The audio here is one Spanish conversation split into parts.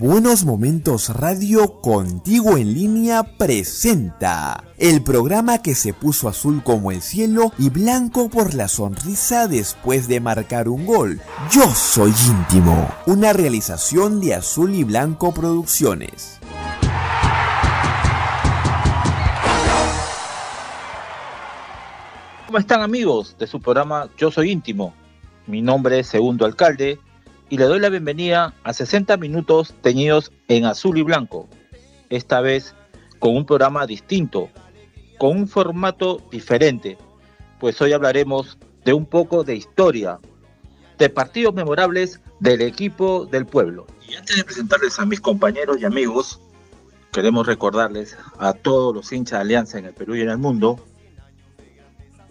Buenos Momentos Radio Contigo en línea presenta el programa que se puso azul como el cielo y blanco por la sonrisa después de marcar un gol. Yo soy íntimo, una realización de Azul y Blanco Producciones. ¿Cómo están amigos de su programa Yo Soy Íntimo? Mi nombre es Segundo Alcalde y le doy la bienvenida a 60 minutos teñidos en azul y blanco. Esta vez con un programa distinto, con un formato diferente, pues hoy hablaremos de un poco de historia, de partidos memorables del equipo del pueblo. Y antes de presentarles a mis compañeros y amigos, queremos recordarles a todos los hinchas de Alianza en el Perú y en el mundo,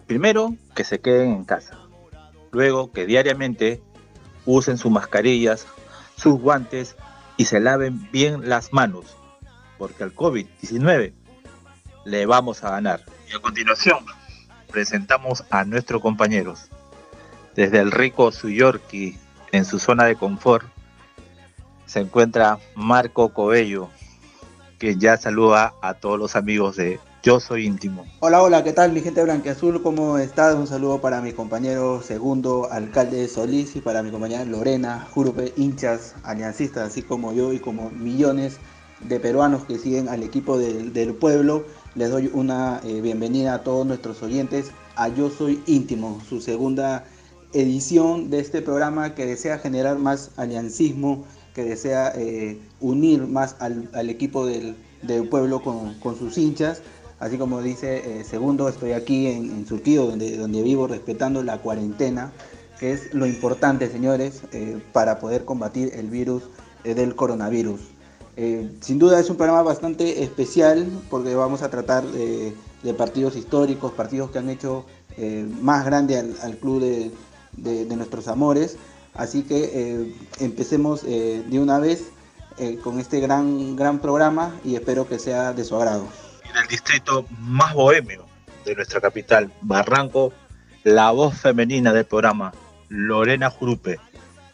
primero que se queden en casa, luego que diariamente usen sus mascarillas, sus guantes y se laven bien las manos, porque al COVID-19 le vamos a ganar. Y a continuación, presentamos a nuestros compañeros. Desde el rico Suyorki, en su zona de confort, se encuentra Marco Cobello, que ya saluda a todos los amigos de yo soy íntimo. Hola, hola, ¿qué tal mi gente blanqueazul? ¿Cómo estás? Un saludo para mi compañero segundo alcalde Solís y para mi compañera Lorena, Jurupe, hinchas, aliancistas, así como yo y como millones de peruanos que siguen al equipo del pueblo. Les doy una eh, bienvenida a todos nuestros oyentes a Yo Soy Íntimo, su segunda edición de este programa que desea generar más aliancismo, que desea eh, unir más al, equipo del, pueblo con, con sus hinchas Así como dice eh, Segundo, estoy aquí en, Surquío, donde, donde vivo, respetando la cuarentena, que es lo importante, señores, eh, para poder combatir el virus eh, del coronavirus. sin duda es un programa bastante especial porque vamos a tratar de, partidos históricos, partidos que han hecho más grande al, club de, de, nuestros amores. Así que empecemos de una vez con este gran, gran programa y espero que sea de su agrado el distrito más bohemio de nuestra capital, Barranco, la voz femenina del programa, Lorena Jurupe.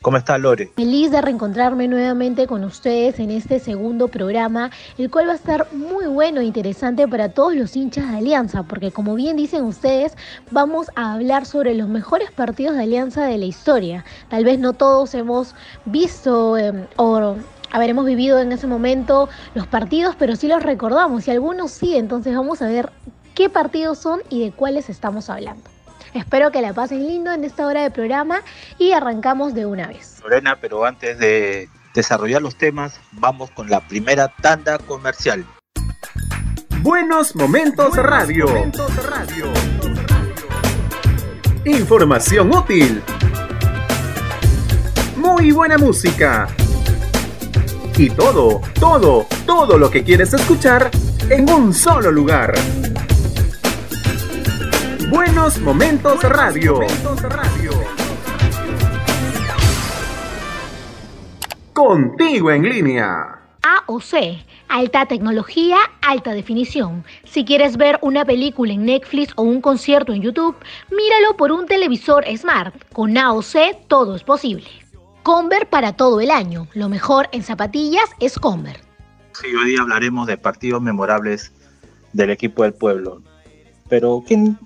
¿Cómo está Lore? Feliz de reencontrarme nuevamente con ustedes en este segundo programa, el cual va a estar muy bueno e interesante para todos los hinchas de Alianza, porque como bien dicen ustedes, vamos a hablar sobre los mejores partidos de Alianza de la historia. Tal vez no todos hemos visto eh, o habremos vivido en ese momento los partidos, pero sí los recordamos y algunos sí, entonces vamos a ver qué partidos son y de cuáles estamos hablando. Espero que la pasen lindo en esta hora de programa y arrancamos de una vez. Lorena, pero antes de desarrollar los temas, vamos con la primera tanda comercial. Buenos momentos radio. Momentos radio. Información útil. Muy buena música y todo, todo, todo lo que quieres escuchar en un solo lugar. Buenos Momentos Radio. Contigo en línea. AOC, alta tecnología, alta definición. Si quieres ver una película en Netflix o un concierto en YouTube, míralo por un televisor smart. Con AOC todo es posible. Conver para todo el año. Lo mejor en zapatillas es Conver. Sí, hoy día hablaremos de partidos memorables del equipo del pueblo. Pero ¿quién?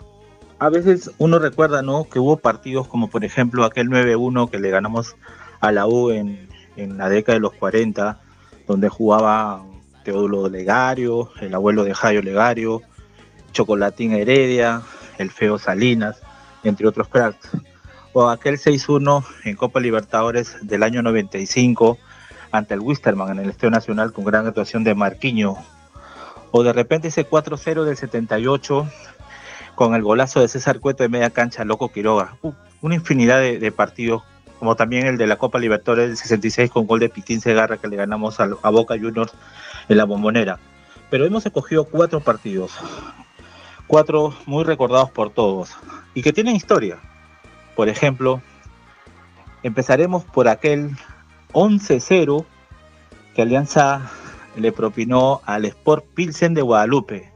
a veces uno recuerda, ¿no? Que hubo partidos como por ejemplo aquel 9-1 que le ganamos a la U en, en la década de los 40, donde jugaba Teodulo Legario, el abuelo de Jairo Legario, Chocolatín Heredia, el Feo Salinas, entre otros cracks o aquel 6-1 en Copa Libertadores del año 95 ante el Wisterman en el Estadio Nacional con gran actuación de Marquiño, o de repente ese 4-0 del 78 con el golazo de César Cueto de media cancha, Loco Quiroga. Uh, una infinidad de, partidos, como también el de la Copa Libertadores del 66 con gol de Pitín Segarra que le ganamos a, a Boca Juniors en la bombonera. Pero hemos escogido cuatro partidos, cuatro muy recordados por todos y que tienen historia por ejemplo, empezaremos por aquel 11-0 que Alianza le propinó al Sport Pilsen de Guadalupe,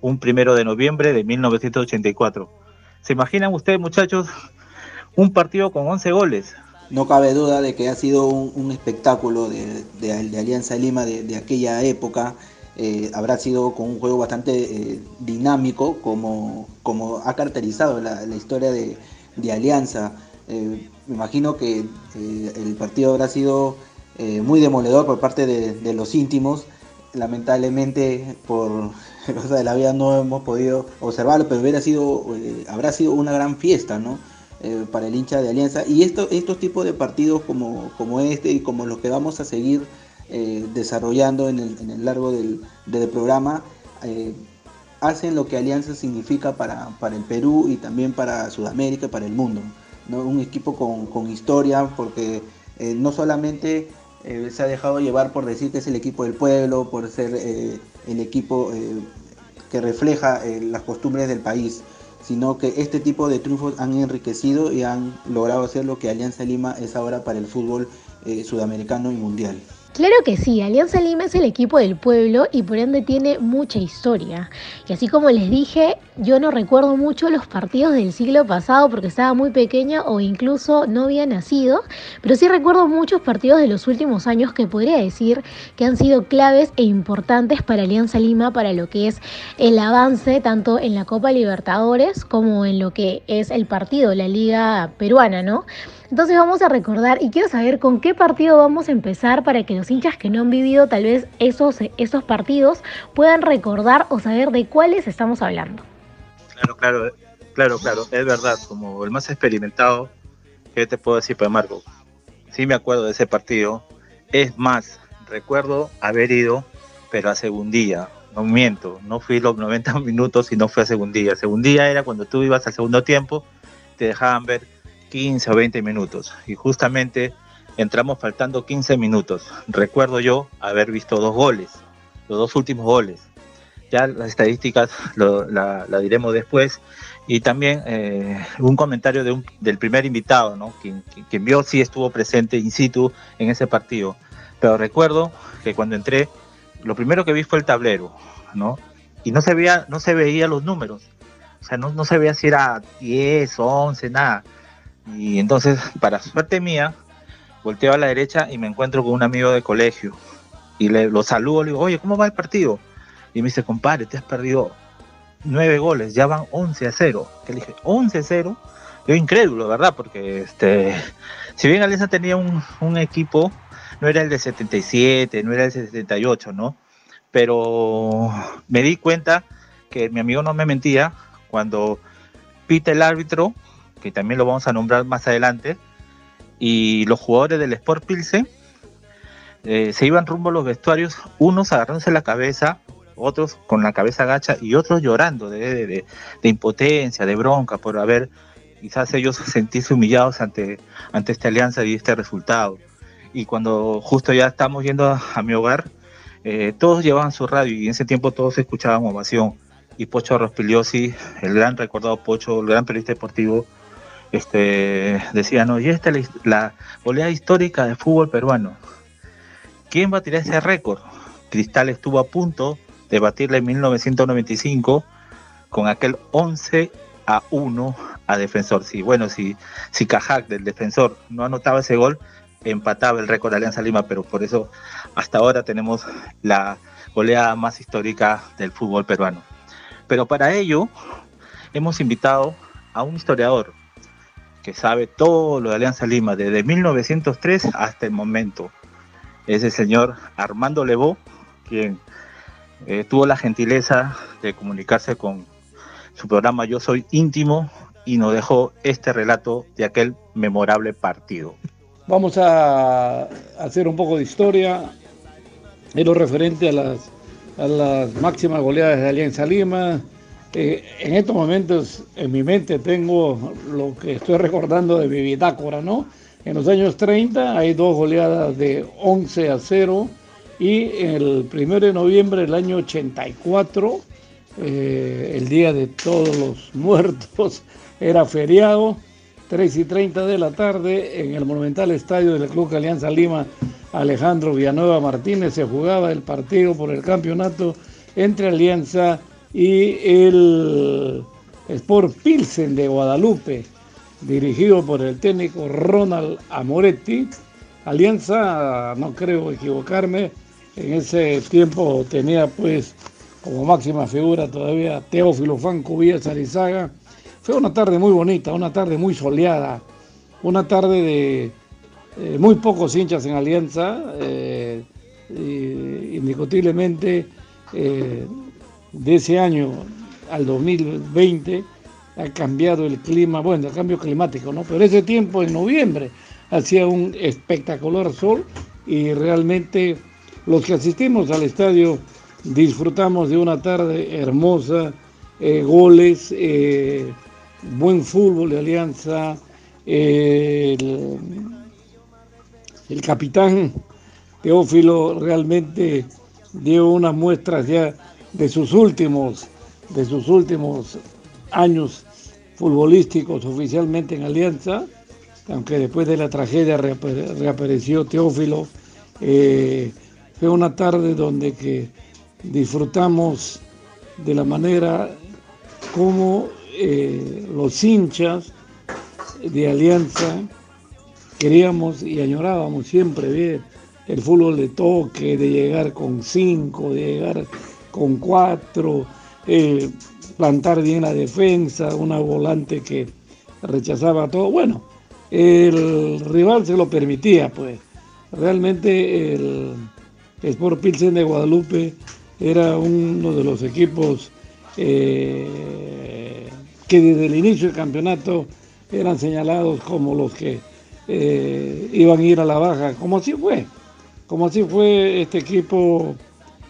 un primero de noviembre de 1984. ¿Se imaginan ustedes, muchachos, un partido con 11 goles? no cabe duda de que ha sido un, espectáculo de, Alianza Lima de, aquella época. Eh, habrá sido con un juego bastante eh, dinámico, como ha caracterizado la, historia de, Alianza. Eh, me imagino que el partido habrá sido muy demoledor por parte de, los íntimos. Lamentablemente, por cosa de la vida no hemos podido observarlo, pero hubiera sido, habrá sido una gran fiesta, ¿no? Eh, para el hincha de Alianza. Y esto, estos tipos de partidos como, como este y como los que vamos a seguir eh, desarrollando en el, largo del, programa, eh, hacen lo que Alianza significa para, para, el Perú y también para Sudamérica y para el mundo. ¿no? Un equipo con, con historia, porque no solamente se ha dejado llevar por decir que es el equipo del pueblo, por ser el equipo que refleja las costumbres del país, sino que este tipo de triunfos han enriquecido y han logrado hacer lo que Alianza Lima es ahora para el fútbol eh, sudamericano y mundial. Claro que sí, Alianza Lima es el equipo del pueblo y por ende tiene mucha historia. Y así como les dije, yo no recuerdo mucho los partidos del siglo pasado porque estaba muy pequeña o incluso no había nacido, pero sí recuerdo muchos partidos de los últimos años que podría decir que han sido claves e importantes para Alianza Lima para lo que es el avance tanto en la Copa Libertadores como en lo que es el partido, la Liga Peruana, ¿no? Entonces vamos a recordar y quiero saber con qué partido vamos a empezar para que los hinchas que no han vivido tal vez esos, esos partidos puedan recordar o saber de cuáles estamos hablando. Claro, claro, claro, claro, es verdad, como el más experimentado, ¿qué te puedo decir, pues Marco? Sí me acuerdo de ese partido, es más, recuerdo haber ido, pero a segundía, no miento, no fui los 90 minutos y no fui a segundía. Segundía era cuando tú ibas al segundo tiempo, te dejaban ver 15 o 20 minutos. Y justamente entramos faltando 15 minutos. Recuerdo yo haber visto dos goles, los dos últimos goles. Ya las estadísticas la, diremos después. Y también eh, un comentario de un, del primer invitado, ¿no? quien, quien, vio si estuvo presente in situ en ese partido. Pero recuerdo que cuando entré, lo primero que vi fue el tablero, ¿no? Y no se veía, no se veía los números. O sea, no, no se veía si era 10, 11, nada y entonces, para suerte mía, volteo a la derecha y me encuentro con un amigo de colegio. Y le, lo saludo, le digo, oye, ¿cómo va el partido? Y me dice, compadre, te has perdido nueve goles, ya van 11 a 0. Que le dije, 11 a 0. Yo incrédulo, ¿verdad? Porque este, si bien Alianza tenía un, un equipo, no era el de 77, no era el de 78, ¿no? Pero me di cuenta que mi amigo no me mentía cuando pita el árbitro que también lo vamos a nombrar más adelante, y los jugadores del Sport Pilsen eh, se iban rumbo a los vestuarios, unos agarrándose la cabeza, otros con la cabeza gacha y otros llorando de, impotencia, de bronca por haber quizás ellos sentirse humillados ante, ante esta alianza y este resultado. Y cuando justo ya estamos yendo a, mi hogar, eh, todos llevaban su radio y en ese tiempo todos escuchaban ovación. Y Pocho Rospiliosi, el gran recordado Pocho, el gran periodista deportivo, este, decían, y esta es la, oleada histórica del fútbol peruano. ¿Quién va a tirar ese récord? Cristal estuvo a punto de batirle en 1995 con aquel 11 a 1 a defensor. Si, bueno, si, si Cajak del defensor no anotaba ese gol, empataba el récord de Alianza Lima, pero por eso hasta ahora tenemos la oleada más histórica del fútbol peruano. Pero para ello hemos invitado a un historiador, que sabe todo lo de Alianza Lima desde 1903 hasta el momento. Es el señor Armando Levó, quien eh, tuvo la gentileza de comunicarse con su programa Yo Soy Íntimo y nos dejó este relato de aquel memorable partido. Vamos a hacer un poco de historia en lo referente a las, a las máximas goleadas de Alianza Lima, eh, en estos momentos en mi mente tengo lo que estoy recordando de mi ¿no? En los años 30 hay dos goleadas de 11 a 0 y el 1 de noviembre del año 84, eh, el día de todos los muertos, era feriado, 3 y 30 de la tarde en el monumental estadio del Club Alianza Lima, Alejandro Villanueva Martínez se jugaba el partido por el campeonato entre Alianza el Sport Pilsen de Guadalupe. dirigido por el técnico Ronald Amoretti. Alianza, no creo equivocarme, en ese tiempo tenía pues como máxima figura todavía Teófilo Franco Arizaga. Fue una tarde muy bonita, una tarde muy soleada, una tarde de eh, muy pocos hinchas en Alianza, eh, indiscutiblemente eh, de ese año al 2020 ha cambiado el clima, bueno, el cambio climático, ¿no? Pero ese tiempo, en noviembre, hacía un espectacular sol y realmente los que asistimos al estadio disfrutamos de una tarde hermosa, eh, goles, eh, buen fútbol de Alianza, el, el capitán Teófilo realmente dio unas muestras ya de sus últimos, de sus últimos años futbolísticos oficialmente en Alianza, aunque después de la tragedia reapareció Teófilo. Eh, fue una tarde donde que disfrutamos de la manera como eh, los hinchas de Alianza queríamos y añorábamos siempre ver el fútbol de toque, de llegar con cinco, de llegar con cuatro, eh, plantar bien la defensa, una volante que rechazaba todo. Bueno, el rival se lo permitía, pues. Realmente el Sport Pilsen de Guadalupe era uno de los equipos eh, que desde el inicio del campeonato eran señalados como los que eh, iban a ir a la baja, como así fue, como así fue este equipo,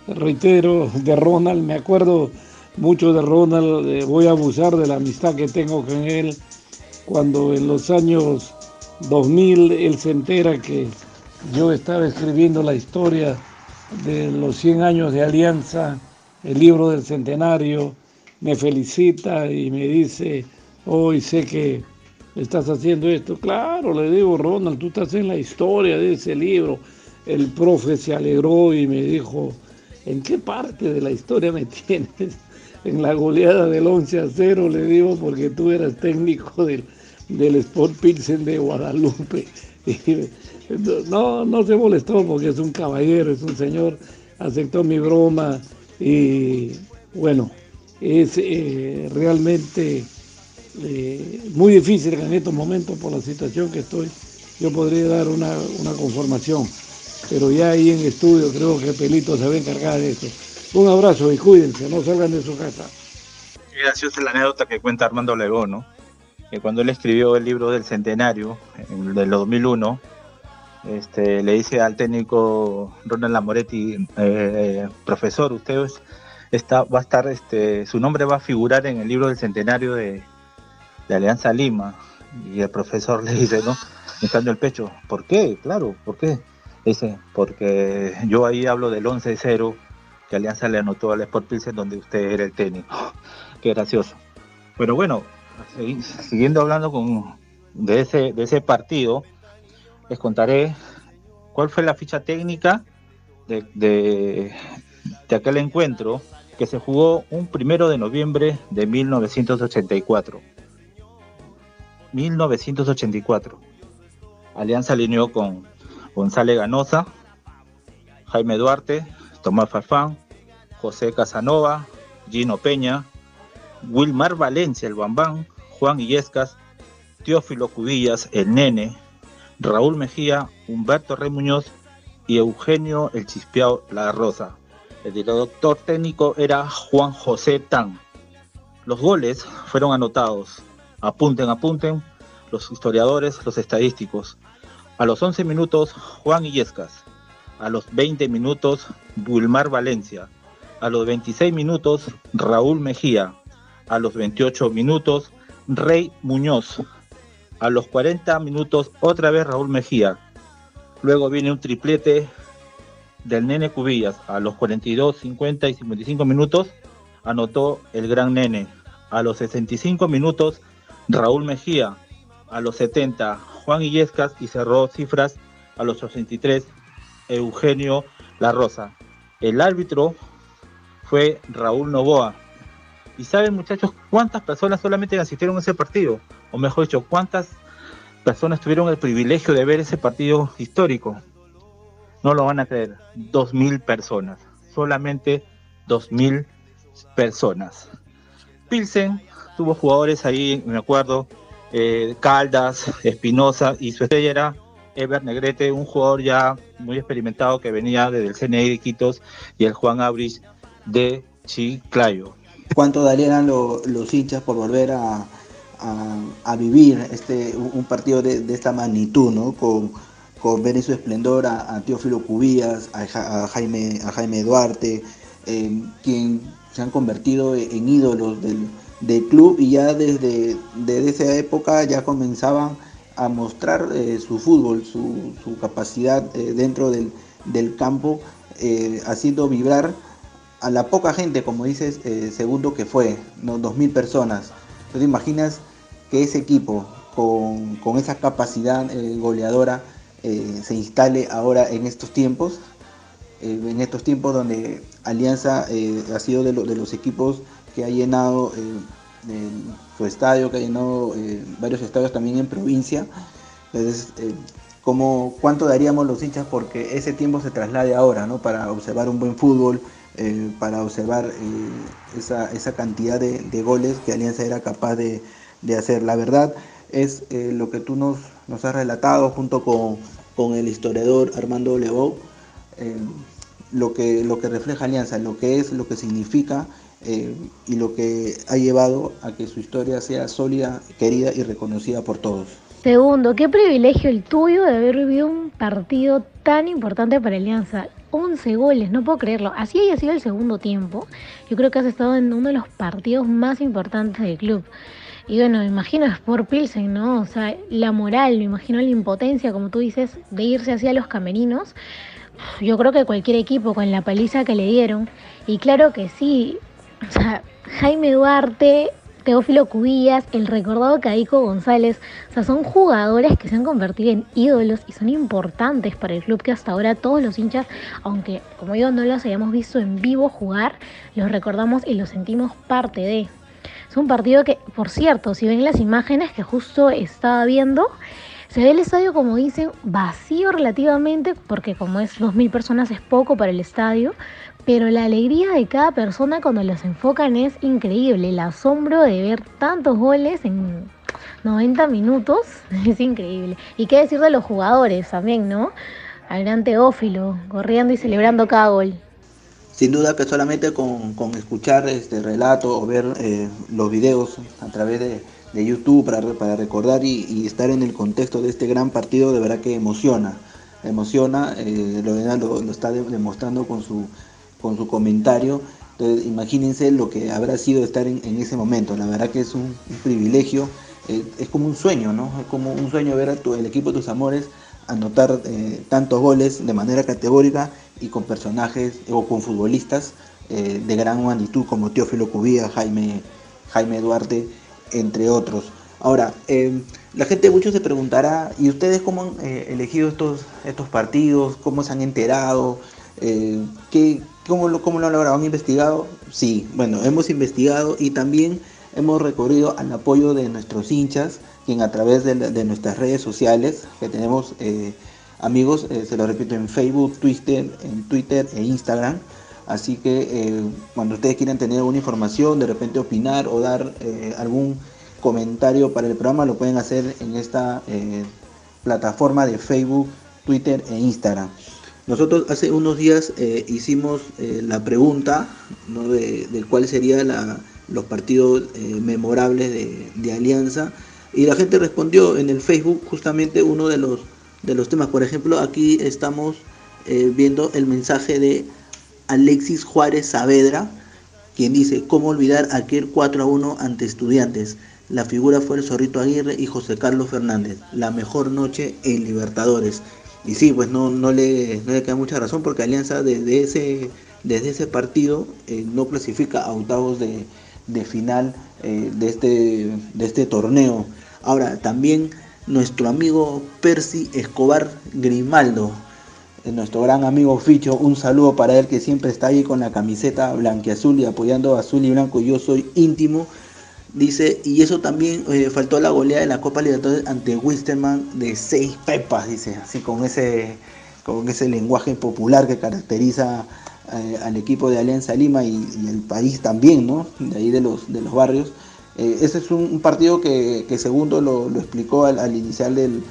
reitero, de Ronald, me acuerdo mucho de Ronald, eh, voy a abusar de la amistad que tengo con él, cuando en los años 2000 él se entera que yo estaba escribiendo la historia de los 100 años de Alianza, el libro del centenario, me felicita y me dice, hoy sé que estás haciendo esto. Claro, le digo, Ronald, tú estás en la historia de ese libro. El profe se alegró y me dijo, ¿en qué parte de la historia me tienes? En la goleada del 11 a 0, le digo, porque tú eras técnico del, del Sport Pilsen de Guadalupe. no, no se molestó porque es un caballero, es un señor, aceptó mi broma y bueno, es eh, realmente eh, muy difícil en estos momentos por la situación que estoy. Yo podría dar una, conformación, pero ya ahí en estudio creo que Pelito se va a encargar de eso. Un abrazo y cuídense, no salgan de su casa. Graciosa la anécdota que cuenta Armando Legón, ¿no? Que cuando él escribió el libro del centenario, en, del 2001, este, le dice al técnico Ronald Lamoretti, eh, profesor, usted está, va a estar, este, su nombre va a figurar en el libro del centenario de, Alianza Lima. Y el profesor le dice, ¿no? Estando el pecho, ¿por qué? Claro, ¿por qué? Dice, porque yo ahí hablo del 11-0 que Alianza le anotó al Sport Pilsen donde usted era el técnico. Qué gracioso. Pero bueno, siguiendo hablando con, de, ese, de ese partido, les contaré cuál fue la ficha técnica de, de, aquel encuentro que se jugó un primero de noviembre de 1984. 1984. Alianza alineó con González Ganosa, Jaime Duarte, Tomás Farfán, José Casanova, Gino Peña, Wilmar Valencia, el Bambán, Juan Illescas, Teófilo Cubillas, el Nene, Raúl Mejía, Humberto Rey Muñoz y Eugenio El Chispeao La Rosa. El director técnico era Juan José Tan. Los goles fueron anotados. Apunten, apunten los historiadores, los estadísticos. A los 11 minutos, Juan Illescas. A los 20 minutos, Bulmar Valencia. A los 26 minutos, Raúl Mejía. A los 28 minutos, Rey Muñoz. A los 40 minutos otra vez Raúl Mejía. Luego viene un triplete del Nene Cubillas. A los 42, 50 y 55 minutos anotó el gran Nene. A los 65 minutos Raúl Mejía. A los 70 Juan Illescas y cerró cifras a los 83 Eugenio La Rosa. El árbitro fue Raúl Novoa. ¿Y saben muchachos cuántas personas solamente asistieron a ese partido? o mejor dicho, cuántas personas tuvieron el privilegio de ver ese partido histórico. No lo van a creer, dos mil personas, solamente dos mil personas. Pilsen tuvo jugadores ahí, me acuerdo, eh, Caldas, Espinosa y su estrella era Ever Negrete, un jugador ya muy experimentado que venía desde el CNI de Quitos y el Juan Abrich de Chiclayo. ¿Cuánto darían los hinchas por volver a, vivir este un partido de, esta magnitud, ¿no? Con, con ver en su esplendor a, Teófilo Cubías, a, Jaime, a Jaime Duarte, eh, quien se han convertido en ídolos del, club y ya desde, desde, esa época ya comenzaban a mostrar eh, su fútbol, su, capacidad eh, dentro del, del campo, haciendo vibrar a la poca gente, como dices, eh, segundo que fue, ¿no? 2.000 personas. Entonces imaginas que ese equipo con, esa capacidad eh, goleadora eh, se instale ahora en estos tiempos, en estos tiempos donde Alianza ha sido de, de, los equipos que ha llenado su estadio, que ha llenado varios estadios también en provincia. Entonces, como, ¿cuánto daríamos los hinchas porque ese tiempo se traslade ahora, ¿no? Para observar un buen fútbol, eh, para observar eh, esa, cantidad de, goles que Alianza era capaz de, hacer. La verdad es eh, lo que tú nos, has relatado junto con, el historiador Armando que, lo que refleja Alianza, lo que es, lo que significa y lo que ha llevado a que su historia sea sólida, querida y reconocida por todos. Segundo, qué privilegio el tuyo de haber vivido un partido tan importante para Alianza. 11 goles, no puedo creerlo. Así haya sido el segundo tiempo. Yo creo que has estado en uno de los partidos más importantes del club. Y bueno, me imagino por Pilsen, ¿no? O sea, la moral, me imagino la impotencia, como tú dices, de irse hacia los camerinos. Yo creo que cualquier equipo con la paliza que le dieron. Y claro que sí, o sea, Jaime Duarte Teófilo Cubillas, el recordado Caico González, o sea, son jugadores que se han convertido en ídolos y son importantes para el club que hasta ahora todos los hinchas, aunque como yo no los hayamos visto en vivo jugar, los recordamos y los sentimos parte de. Es un partido que, por cierto, si ven las imágenes que justo estaba viendo, se ve el estadio, como dicen, vacío relativamente, porque como es 2.000 personas es poco para el estadio, pero la alegría de cada persona cuando los enfocan es increíble. El asombro de ver tantos goles en 90 minutos es increíble. Y qué decir de los jugadores también, ¿no? Al gran Teófilo, corriendo y celebrando cada gol. Sin duda que solamente con, escuchar este relato o ver eh, los videos a través de, YouTube para, para recordar y, estar en el contexto de este gran partido, de verdad que emociona. Emociona, eh, lo, lo está demostrando con su con su comentario. Entonces, imagínense lo que habrá sido estar en, ese momento. La verdad que es un, privilegio, eh, es como un sueño, ¿no? Es como un sueño ver a tu, el equipo de tus amores anotar eh, tantos goles de manera categórica y con personajes o con futbolistas eh, de gran magnitud como Teófilo Cubía, Jaime, Jaime Duarte, entre otros. Ahora, la gente mucho se preguntará, ¿y ustedes cómo han elegido estos, estos partidos? ¿Cómo se han enterado? ¿qué, ¿Cómo lo, cómo lo han logrado? ¿Han investigado? Sí, bueno, hemos investigado y también hemos recorrido al apoyo de nuestros hinchas, quien a través de, nuestras redes sociales, que tenemos eh, amigos, eh, se lo repito, en Facebook, Twitter, en Twitter e Instagram. Así que eh, cuando ustedes quieran tener alguna información, de repente opinar o dar algún comentario para el programa, lo pueden hacer en esta plataforma de Facebook, Twitter e Instagram. Nosotros hace unos días eh, hicimos eh, la pregunta de, cuáles serían los partidos eh, memorables de, Alianza y la gente respondió en el Facebook justamente uno de los, de los temas. Por ejemplo, aquí estamos viendo el mensaje de Alexis Juárez Saavedra, quien dice, ¿cómo olvidar aquel 4 a 1 ante estudiantes? La figura fue el Zorrito Aguirre y José Carlos Fernández. La mejor noche en Libertadores. Y sí, pues no, no, le, no le queda mucha razón porque Alianza desde ese, desde ese partido eh, no clasifica a octavos de, final eh, de, este, de este torneo. Ahora, también nuestro amigo Percy Escobar Grimaldo, eh, nuestro gran amigo Ficho, un saludo para él que siempre está ahí con la camiseta blanquiazul y apoyando azul y blanco. Yo soy íntimo Dice, y eso también eh, faltó la goleada de la Copa Libertadores ante Wisterman de seis pepas, dice, así con ese, con ese lenguaje popular que caracteriza eh, al equipo de Alianza Lima y, el país también, ¿no? De ahí de los, de los barrios. Eh, ese es un, partido que, Segundo lo, explicó al, al inicial del,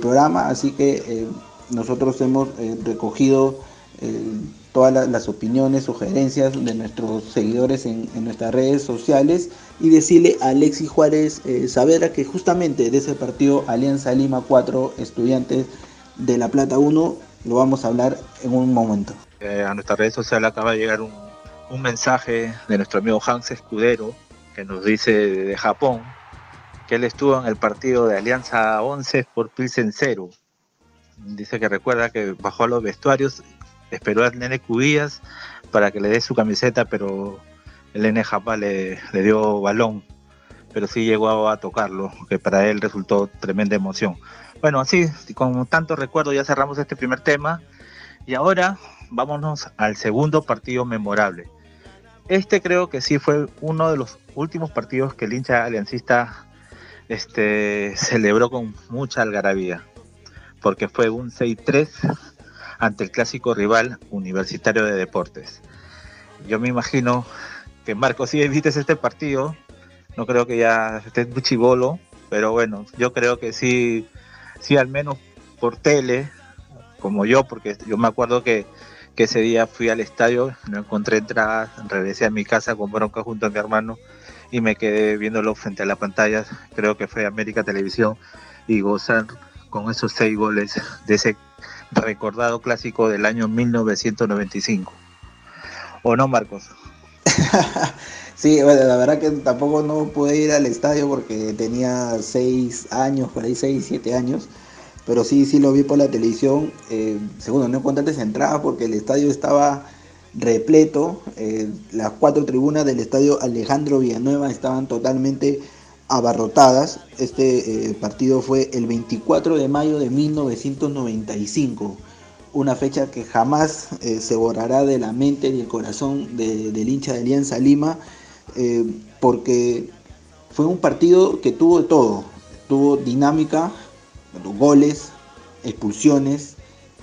programa, así que nosotros hemos recogido todas las opiniones, sugerencias de nuestros seguidores en, nuestras redes sociales y decirle a Alexis Juárez eh, que justamente de ese partido Alianza Lima 4, Estudiantes de La Plata 1, lo vamos a hablar en un momento. Eh, a nuestras redes sociales acaba de llegar un, mensaje de nuestro amigo Hans Escudero que nos dice de Japón que él estuvo en el partido de Alianza 11 por Pilsen 0. Dice que recuerda que bajó a los vestuarios esperó al nene Cubillas para que le dé su camiseta, pero el nene Japa le, dio balón, pero sí llegó a, tocarlo, que para él resultó tremenda emoción. Bueno, así, con tanto recuerdo ya cerramos este primer tema y ahora vámonos al segundo partido memorable. Este creo que sí fue uno de los últimos partidos que el hincha aliancista este, celebró con mucha algarabía, porque fue un 6-3 ante el clásico rival Universitario de Deportes. Yo me imagino que Marco, si viste este partido, no creo que ya esté muy chivolo, pero bueno, yo creo que sí, sí al menos por tele, como yo, porque yo me acuerdo que, ese día fui al estadio, no encontré entradas, regresé a mi casa con bronca junto a mi hermano y me quedé viéndolo frente a la pantalla, creo que fue América Televisión, y gozar con esos seis goles de ese recordado clásico del año 1995. ¿O no, Marcos? sí, bueno, la verdad que tampoco no pude ir al estadio porque tenía seis años, por ahí seis, siete años. Pero sí, sí lo vi por la televisión. Eh, segundo, no encontraste entradas porque el estadio estaba repleto. Eh, las cuatro tribunas del estadio Alejandro Villanueva estaban totalmente abarrotadas. Este eh, partido fue el 24 de mayo de 1995, una fecha que jamás eh, se borrará de la mente y el corazón del hincha de Alianza Lima, eh, porque fue un partido que tuvo de todo, tuvo dinámica, goles, expulsiones,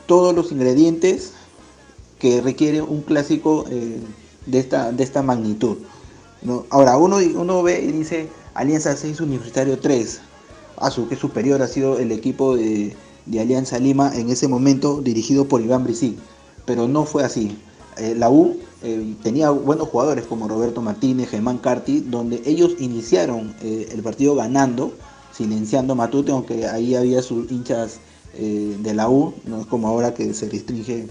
todos los ingredientes que requiere un clásico de, esta, de esta magnitud. Ahora, uno, uno ve y dice, Alianza 6, Universitario 3. A su que superior ha sido el equipo de, Alianza Lima en ese momento dirigido por Iván Bricí. Pero no fue así. Eh, la U eh, tenía buenos jugadores como Roberto Martínez, Germán Carti, donde ellos iniciaron eh, el partido ganando, silenciando Matute, aunque ahí había sus hinchas de la U, no es como ahora que se restringe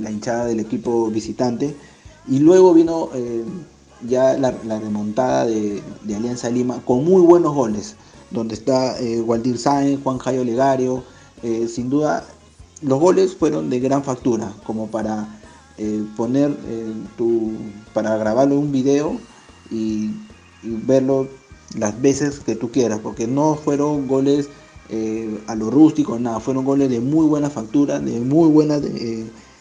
la hinchada del equipo visitante. Y luego vino ya la, remontada de, Alianza Lima con muy buenos goles, donde está eh, Waldir Sáenz, Juan Jairo Legario, eh, sin duda los goles fueron de gran factura, como para eh, poner tu, para grabarlo en un video y, verlo las veces que tú quieras, porque no fueron goles a lo rústico, nada, fueron goles de muy buena factura, de muy buena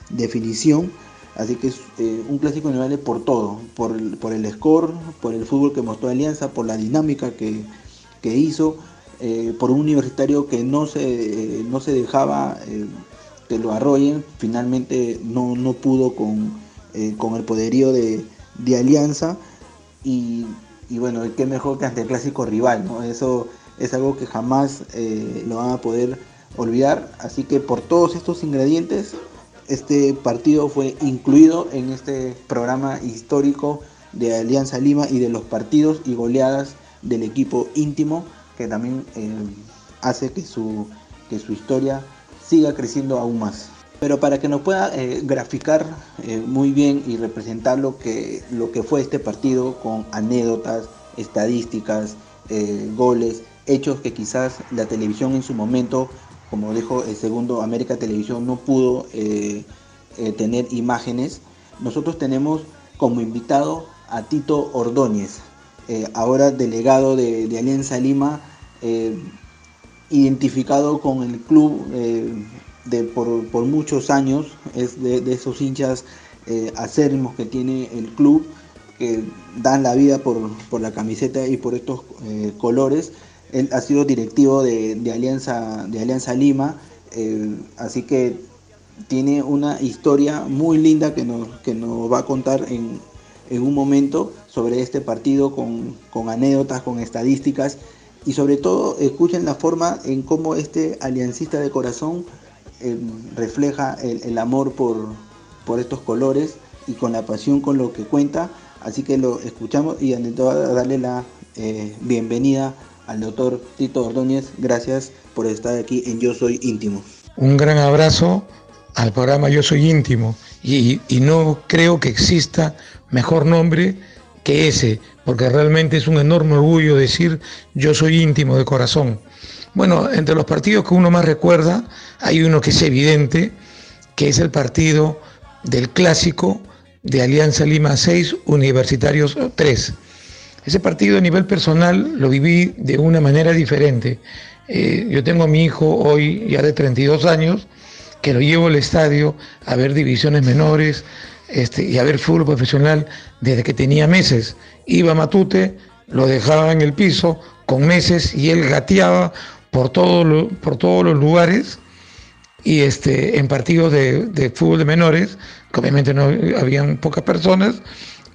definición Así que es eh, un clásico inevitable por todo, por el, por el score, por el fútbol que mostró Alianza, por la dinámica que, hizo, eh, por un universitario que no se, no se dejaba que lo arrollen, finalmente no, no pudo con, con el poderío de, Alianza y, bueno, qué mejor que ante el clásico rival, ¿no? Eso es algo que jamás lo van a poder olvidar, así que por todos estos ingredientes este partido fue incluido en este programa histórico de Alianza Lima y de los partidos y goleadas del equipo íntimo que también eh, hace que su, que su historia siga creciendo aún más. Pero para que nos pueda eh, graficar eh, muy bien y representar lo que, lo que fue este partido con anécdotas, estadísticas, goles, hechos que quizás la televisión en su momento como dijo el segundo, América Televisión no pudo eh, eh, tener imágenes. Nosotros tenemos como invitado a Tito Ordóñez, eh, ahora delegado de, Alianza Lima, identificado con el club de, por, muchos años, es de, esos hinchas acérrimos que tiene el club que dan la vida por, la camiseta y por estos colores. Él ha sido directivo de, Alianza, de Alianza Lima, eh, así que tiene una historia muy linda que nos, que nos va a contar en, un momento sobre este partido con, con anécdotas, con estadísticas y sobre todo escuchen la forma en cómo este aliancista de corazón eh, refleja el, amor por, por, estos colores y con la pasión con lo que cuenta. Así que lo escuchamos y todo darle la eh, bienvenida al doctor Tito Ordóñez. Gracias por estar aquí en Yo Soy Íntimo. Un gran abrazo al programa Yo Soy Íntimo y, y no creo que exista mejor nombre que ese, porque realmente es un enorme orgullo decir yo soy íntimo de corazón. Bueno, entre los partidos que uno más recuerda, hay uno que es evidente, que es el partido del clásico de Alianza Lima 6, Universitarios 3. Ese partido a nivel personal lo viví de una manera diferente. Eh, yo tengo a mi hijo hoy ya de 32 años, que lo llevo al estadio a ver divisiones menores, este, y a ver fútbol profesional desde que tenía meses. Iba a Matute, lo dejaba en el piso con meses y él gateaba por, todo por todos los lugares y este, en partidos de, fútbol de menores, que obviamente no habían pocas personas,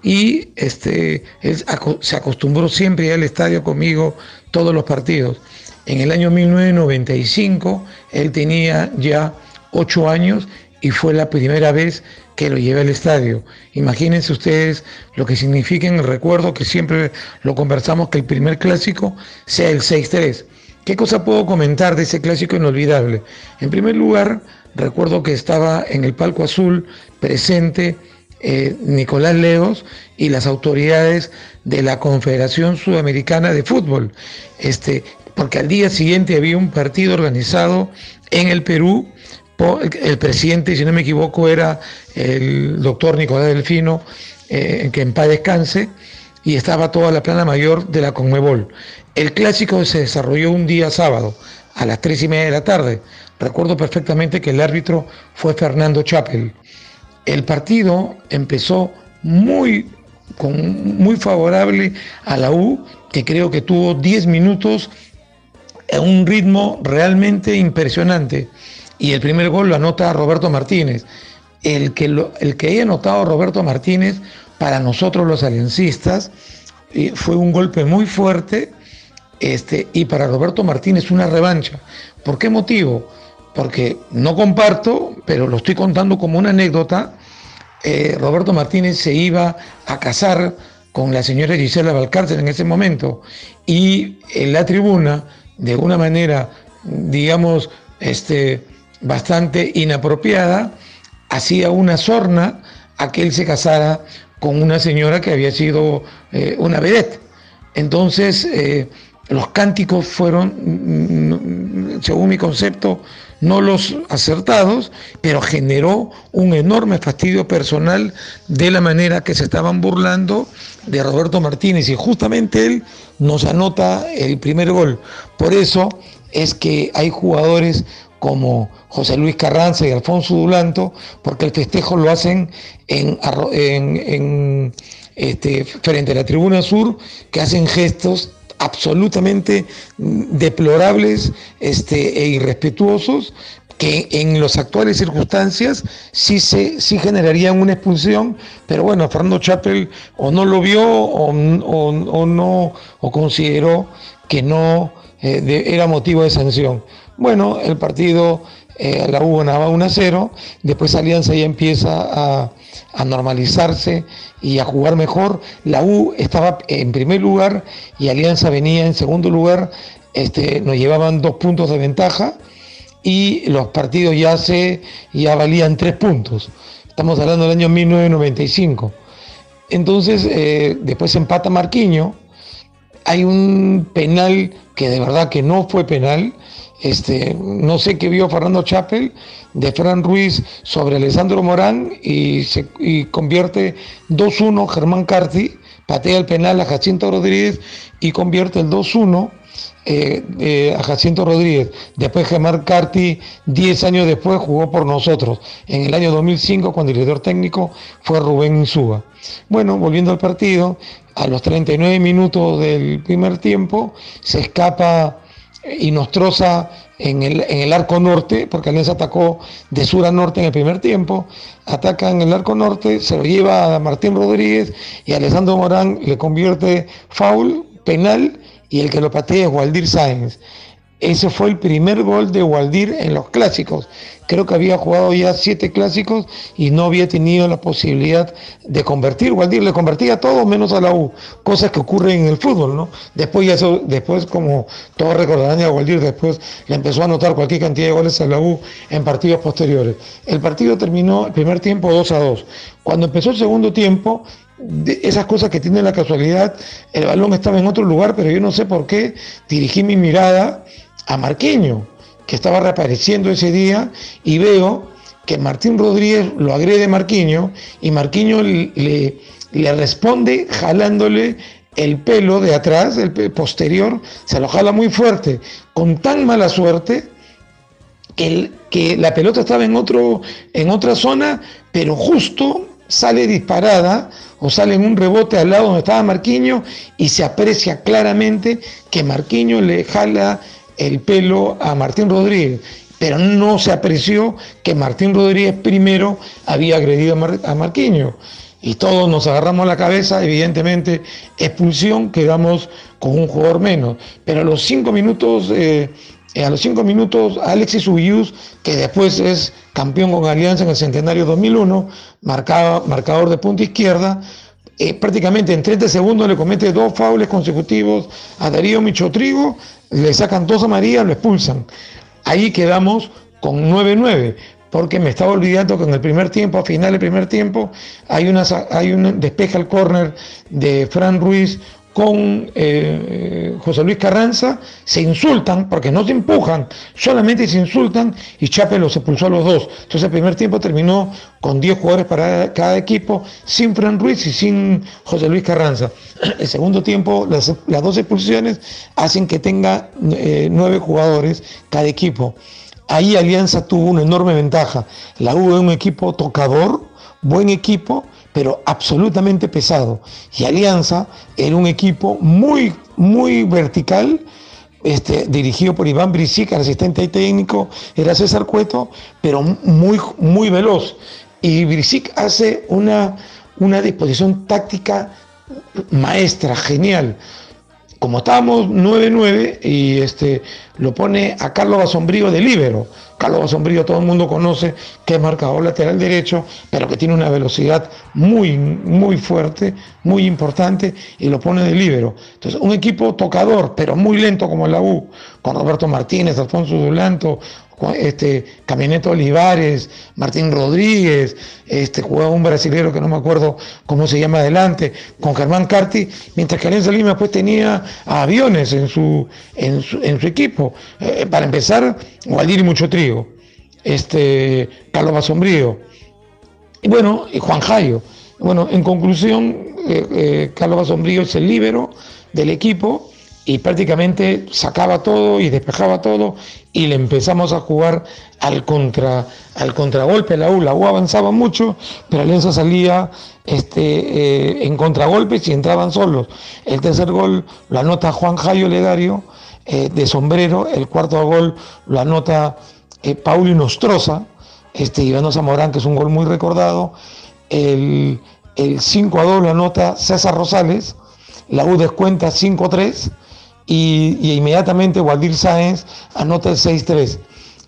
y este, él se acostumbró siempre al estadio conmigo todos los partidos. En el año 1995 él tenía ya ocho años y fue la primera vez que lo llevé al estadio. Imagínense ustedes lo que significa en el recuerdo que siempre lo conversamos que el primer clásico sea el 6-3. ¿Qué cosa puedo comentar de ese clásico inolvidable? En primer lugar, recuerdo que estaba en el palco azul presente eh, Nicolás Leos y las autoridades de la Confederación Sudamericana de Fútbol. Este, porque al día siguiente había un partido organizado en el Perú el presidente, si no me equivoco, era el doctor Nicolás Delfino, eh, que en paz descanse, y estaba toda la plana mayor de la Conmebol. El clásico se desarrolló un día sábado, a las tres y media de la tarde. Recuerdo perfectamente que el árbitro fue Fernando Chapel. El partido empezó muy, con, muy favorable a la U, que creo que tuvo 10 minutos a un ritmo realmente impresionante y el primer gol lo anota Roberto Martínez. El que, el que haya anotado Roberto Martínez para nosotros los aliancistas eh, fue un golpe muy fuerte este, y para Roberto Martínez una revancha. ¿Por qué motivo? Porque no comparto, pero lo estoy contando como una anécdota. Eh, Roberto Martínez se iba a casar con la señora Gisela Valcárcel en ese momento y en la tribuna, de una manera, digamos, este, bastante inapropiada, hacía una sorna a que él se casara con una señora que había sido eh, una vedette. Entonces, eh, los cánticos fueron, mm, según mi concepto, no los acertados, pero generó un enorme fastidio personal de la manera que se estaban burlando de Roberto Martínez y justamente él nos anota el primer gol. Por eso es que hay jugadores como José Luis Carranza y Alfonso Dulanto, porque el festejo lo hacen en, este, frente a la tribuna sur, que hacen gestos absolutamente deplorables este, e irrespetuosos que en las actuales circunstancias sí, se, sí generarían una expulsión, pero bueno, Fernando Chappell o no lo vio o, no o consideró que no eh, era motivo de sanción. Bueno, el partido, eh, la U ganaba 1 a 0, después Alianza ya empieza a, normalizarse y a jugar mejor. La U estaba en primer lugar y Alianza venía en segundo lugar, este, nos llevaban dos puntos de ventaja y los partidos ya, se, ya valían tres puntos. Estamos hablando del año 1995. Entonces, eh, después empata Marquiño. Hay un penal que de verdad que no fue penal, este, no sé qué vio Fernando Chapel de Fran Ruiz sobre Alessandro Morán y, se, convierte 2-1 Germán Carti, patea el penal a Jacinto Rodríguez y convierte el 2-1 eh, a Jacinto Rodríguez. Después Gemar Carti, 10 años después, jugó por nosotros. En el año 2005, cuando el director técnico fue Rubén Insúa. Bueno, volviendo al partido, a los 39 minutos del primer tiempo, se escapa y nos troza en el, en el, arco norte, porque Alianza atacó de sur a norte en el primer tiempo, ataca en el arco norte, se lo lleva a Martín Rodríguez y Alessandro Morán le convierte foul, penal, y el que lo patea es Waldir Sáenz. Ese fue el primer gol de Waldir en los clásicos. Creo que había jugado ya siete clásicos y no había tenido la posibilidad de convertir. Waldir le convertía todo menos a la U, cosas que ocurren en el fútbol, ¿no? Después ya eso, después como todos recordarán ya Waldir después le empezó a anotar cualquier cantidad de goles a la U en partidos posteriores. El partido terminó el primer tiempo 2 a 2. Cuando empezó el segundo tiempo, esas cosas que tiene la casualidad, el balón estaba en otro lugar, pero yo no sé por qué dirigí mi mirada a Marqueño, que estaba reapareciendo ese día, y veo que Martín Rodríguez lo agrede Marquinho y Marquinho le, le responde jalándole el pelo de atrás, el posterior, se lo jala muy fuerte, con tan mala suerte que, que la pelota estaba en, otro, en otra zona, pero justo sale disparada o sale en un rebote al lado donde estaba Marquinho y se aprecia claramente que Marquinho le jala el pelo a Martín Rodríguez, pero no se apreció que Martín Rodríguez primero había agredido a, Marquinho. Y todos nos agarramos la cabeza, evidentemente, expulsión, quedamos con un jugador menos. Pero a los cinco minutos, eh, a los cinco minutos, Alexis Ubius, que después es campeón con Alianza en el Centenario 2001, marcador de punta izquierda, eh, prácticamente en 30 segundos le comete dos faules consecutivos a Darío Michotrigo le sacan dos amarillas, lo expulsan. Ahí quedamos con 9-9, porque me estaba olvidando que en el primer tiempo, a final del primer tiempo, hay, una, hay un despeja el córner de Fran Ruiz con eh, José Luis Carranza, se insultan, porque no se empujan, solamente se insultan y Chape los expulsó a los dos. Entonces el primer tiempo terminó con 10 jugadores para cada equipo, sin Fran Ruiz y sin José Luis Carranza. El segundo tiempo, las, dos expulsiones hacen que tenga eh, jugadores cada equipo. Ahí Alianza tuvo una enorme ventaja. La U es un equipo tocador, buen equipo, pero absolutamente pesado. Y Alianza era un equipo muy, muy vertical, este, dirigido por Iván Brisic, asistente técnico era César Cueto, pero muy, muy veloz. Y Brisic hace una, una disposición táctica maestra, genial. Como estábamos 9-9 y este, lo pone a Carlos Basombrío de líbero. Carlos Basombrío todo el mundo conoce que es marcador lateral derecho, pero que tiene una velocidad muy, muy fuerte, muy importante, y lo pone de líbero. Entonces, un equipo tocador, pero muy lento como la U, con Roberto Martínez, Alfonso Dulanto, este, Camioneto Olivares, Martín Rodríguez, este, jugaba un brasilero que no me acuerdo cómo se llama adelante, con Germán Carti, mientras que Alianza Lima pues tenía aviones en su, en su, equipo. Eh, para empezar, Waldir y Mucho Trigo, este, Carlos Basombrío, y bueno, y Juan Jayo. Bueno, en conclusión, eh, eh, Carlos Basombrío es el líbero del equipo y prácticamente sacaba todo y despejaba todo y le empezamos a jugar al contra al contragolpe. La U la U avanzaba mucho pero Alianza salía este eh, en contragolpes y entraban solos. El tercer gol lo anota Juan Jayo Legario eh, de sombrero. El cuarto gol lo anota eh, Pauli Nostroza este Iván Zamorán que es un gol muy recordado. El, el 5 a 2 lo anota César Rosales. La U descuenta 5 a 3 y, inmediatamente Waldir Sáenz anota el 6-3.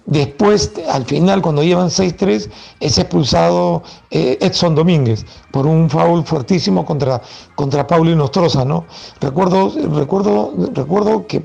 Después, al final, cuando llevan 6-3, es expulsado eh, Edson Domínguez por un foul fuertísimo contra, contra Paulino Nostroza, ¿no? Recuerdo, recuerdo, recuerdo que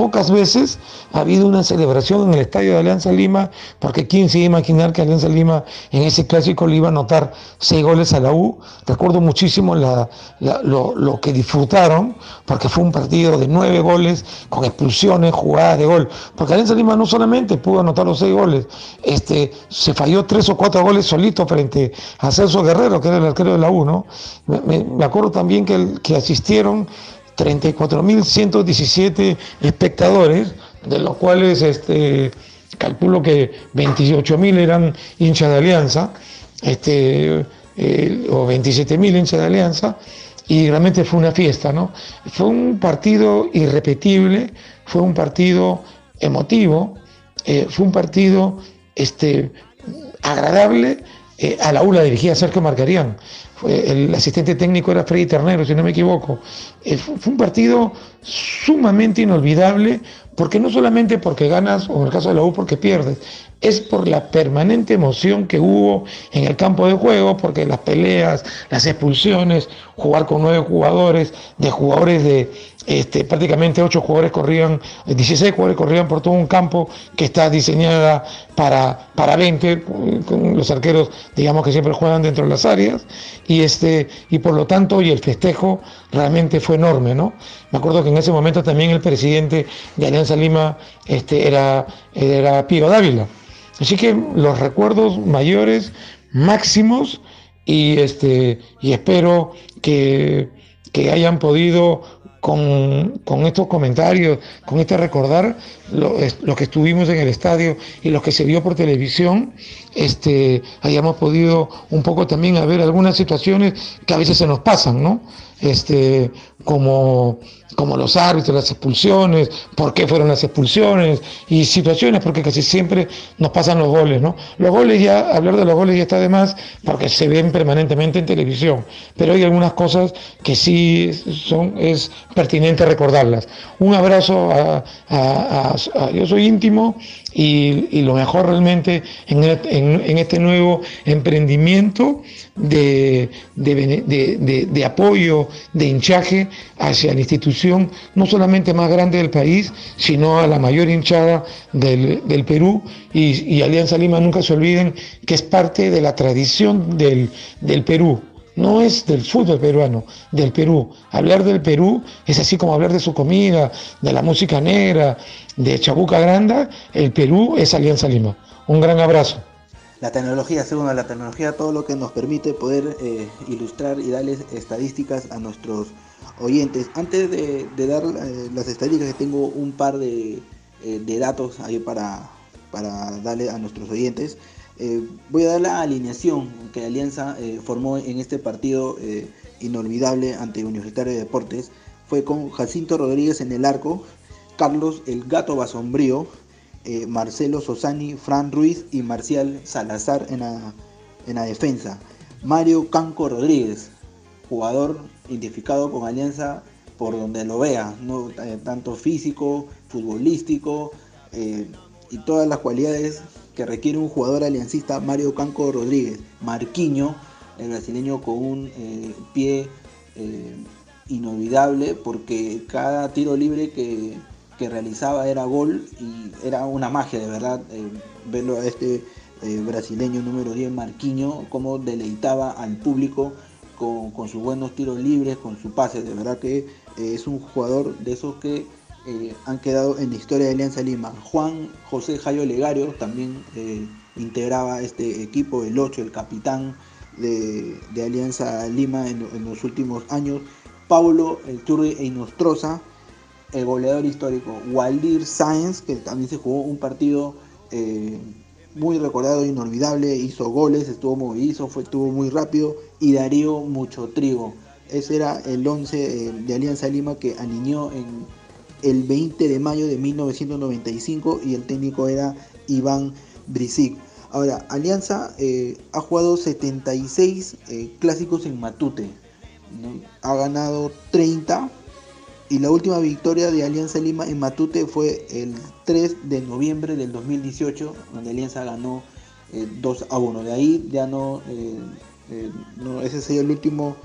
Pocas veces ha habido una celebración en el estadio de Alianza Lima, porque quién se iba a imaginar que Alianza Lima en ese clásico le iba a anotar seis goles a la U. Recuerdo muchísimo lo, que disfrutaron, porque fue un partido de nueve goles, con expulsiones, jugadas de gol. Porque Alianza Lima no solamente pudo anotar los seis goles, este, se falló tres o cuatro goles solito frente a Celso Guerrero, que era el arquero de la U, ¿no? Me, acuerdo también que, que asistieron 34.117 espectadores, de los cuales este, calculo que 28.000 eran hinchas de Alianza, este, eh, o 27.000 hinchas de Alianza, y realmente fue una fiesta, ¿no? Fue un partido irrepetible, fue un partido emotivo, eh, fue un partido este, agradable. Eh, a la ULA dirigía Sergio El asistente técnico era Freddy Ternero, si no me equivoco. Eh, fue, un partido sumamente inolvidable, porque no solamente porque ganas, o en el caso de la U porque pierdes, es por la permanente emoción que hubo en el campo de juego, porque las peleas, las expulsiones, jugar con nueve jugadores, de jugadores de este, prácticamente ocho jugadores corrían, 16 jugadores corrían por todo un campo que está diseñada para, para 20, con los arqueros, digamos que siempre juegan dentro de las áreas, y, este, y por lo tanto, y el festejo realmente fue enorme, ¿no? Me acuerdo que en ese momento también el presidente de Alianza Lima este, era, era Pío Dávila. Así que los recuerdos mayores, máximos, y, este, y espero que, que hayan podido con, estos comentarios, con este recordar lo, que estuvimos en el estadio y lo que se vio por televisión, este, hayamos podido un poco también a ver algunas situaciones que a veces se nos pasan, ¿no? Este, como como los árbitros, las expulsiones, por qué fueron las expulsiones y situaciones, porque casi siempre nos pasan los goles, ¿no? Los goles ya, hablar de los goles ya está de más porque se ven permanentemente en televisión, pero hay algunas cosas que sí son, es pertinente recordarlas. Un abrazo a, yo soy íntimo y, lo mejor realmente en, en este nuevo emprendimiento de, de, apoyo, de hinchaje hacia la institución no solamente más grande del país, sino a la mayor hinchada del, Perú. Y, Alianza Lima nunca se olviden que es parte de la tradición del, del Perú. No es del fútbol peruano, del Perú. Hablar del Perú es así como hablar de su comida, de la música negra, de Chabuca Granda. El Perú es Alianza Lima. Un gran abrazo la tecnología, segundo, la tecnología, todo lo que nos permite poder eh, ilustrar y darles estadísticas a nuestros oyentes. Antes de, dar eh, las estadísticas, tengo un par de, eh, datos ahí para, para darle a nuestros oyentes. voy a dar la alineación que Alianza formó en este partido inolvidable ante Universitario de Deportes. Fue con Jacinto Rodríguez en el arco, Carlos el Gato Basombrío, eh, Marcelo Sosani, Fran Ruiz y Marcial Salazar en la, en la defensa. Mario Canco Rodríguez, jugador identificado con Alianza por donde lo vea, ¿no? Eh, tanto físico, futbolístico eh, y todas las cualidades que requiere un jugador aliancista, Mario Canco Rodríguez. Marquiño, el brasileño con un pie inolvidable porque cada tiro libre que, que realizaba era gol y era una magia de verdad eh, verlo a este eh, brasileño número 10 Marquinho como deleitaba al público con, sus buenos tiros libres, con su pase, de verdad que eh, es un jugador de esos que han quedado en la historia de Alianza Lima. Juan José Jayo Legario también integraba este equipo, el 8, el capitán de, Alianza Lima en, los últimos años. Paulo El Churri Einostroza, el goleador histórico Waldir Sáenz, que también se jugó un partido eh, muy recordado, inolvidable, hizo goles, estuvo movido, fue, estuvo muy rápido, y Darío Mucho Trigo. Ese era el 11 eh, de Alianza Lima que alineó en el 20 de mayo de 1995 y el técnico era Iván Brisic. Ahora, Alianza eh, ha jugado 76 clásicos en Matute, ha ganado 30 y la última victoria de Alianza Lima en Matute fue el 3 de noviembre del 2018, donde Alianza ganó 2 eh, a 1. De ahí ya no, eh, eh, no ese sería el último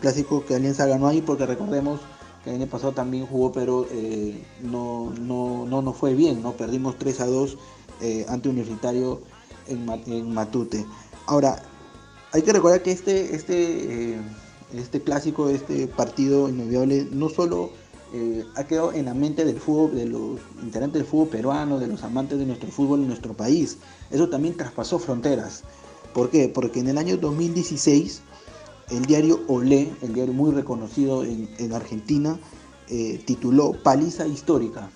clásico que Alianza ganó ahí, porque recordemos que el año pasado también jugó, pero no, no, no, no fue bien, ¿no? Perdimos 3 a 2 ante Universitario en, en, Matute. Ahora, hay que recordar que este, este este clásico, este partido inolvidable, no solo eh, ha quedado en la mente del fútbol, de los integrantes del fútbol peruano, de los amantes de nuestro fútbol en nuestro país. Eso también traspasó fronteras. ¿Por qué? Porque en el año 2016 el diario Olé, el diario muy reconocido en, Argentina, eh, tituló Paliza Histórica,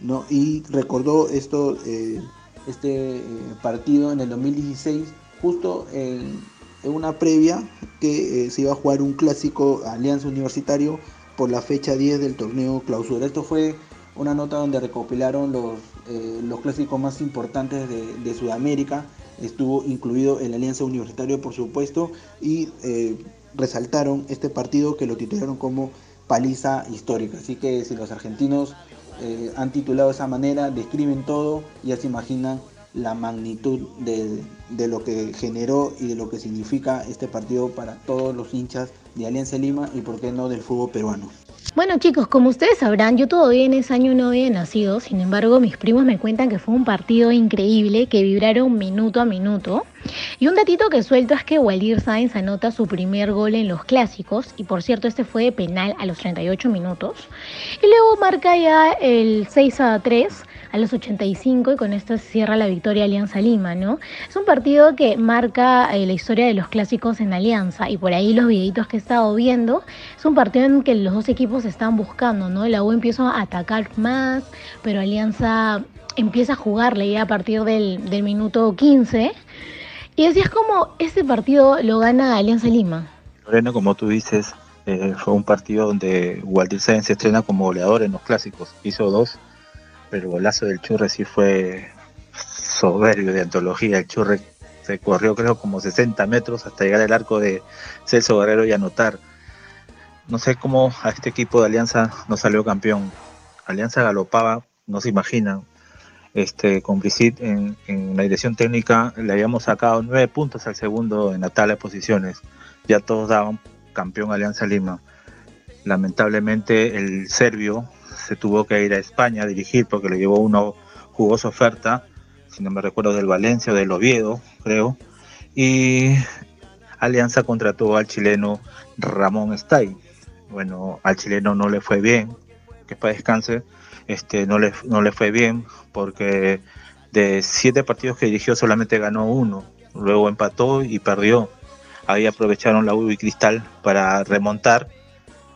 ¿no? y recordó esto, eh, este partido en el 2016, justo en, una previa que se iba a jugar un clásico Alianza Universitario por la fecha 10 del torneo clausura. Esto fue una nota donde recopilaron los, los clásicos más importantes de, de, Sudamérica. Estuvo incluido el Alianza Universitario, por supuesto, y resaltaron este partido que lo titularon como paliza histórica. Así que si los argentinos eh, han titulado de esa manera, describen todo, ya se imaginan la magnitud de, de, lo que generó y de lo que significa este partido para todos los hinchas de Alianza Lima y por qué no del fútbol peruano. Bueno chicos, como ustedes sabrán, yo todavía en ese año no había nacido, sin embargo mis primos me cuentan que fue un partido increíble, que vibraron minuto a minuto. Y un datito que suelto es que Waldir Sainz anota su primer gol en los clásicos, y por cierto este fue de penal a los 38 minutos, y luego marca ya el 6 a 3 a los 85 y con esto se cierra la victoria Alianza Lima, ¿no? Es un partido que marca eh, la historia de los clásicos en Alianza y por ahí los videitos que he estado viendo, es un partido en que los dos equipos están buscando, ¿no? La U empieza a atacar más, pero Alianza empieza a jugarle a partir del, minuto 15. Y así es como este partido lo gana Alianza Lima. Lorena, como tú dices, eh, fue un partido donde Waldir Sáenz se estrena como goleador en los clásicos. Hizo dos el golazo del Churre sí fue soberbio de antología. El Churre se corrió creo como 60 metros hasta llegar al arco de Celso Guerrero y anotar. No sé cómo a este equipo de Alianza no salió campeón. Alianza galopaba, no se imaginan. Este, con Brisit en, la dirección técnica le habíamos sacado nueve puntos al segundo en la tabla de posiciones. Ya todos daban campeón Alianza Lima. Lamentablemente el serbio se tuvo que ir a España a dirigir porque le llevó una jugosa oferta, si no me recuerdo del Valencia o del Oviedo, creo, y Alianza contrató al chileno Ramón Stay. Bueno, al chileno no le fue bien, que para descanse, este, no, le, no le fue bien porque de siete partidos que dirigió solamente ganó uno, luego empató y perdió. Ahí aprovecharon la U y Cristal para remontar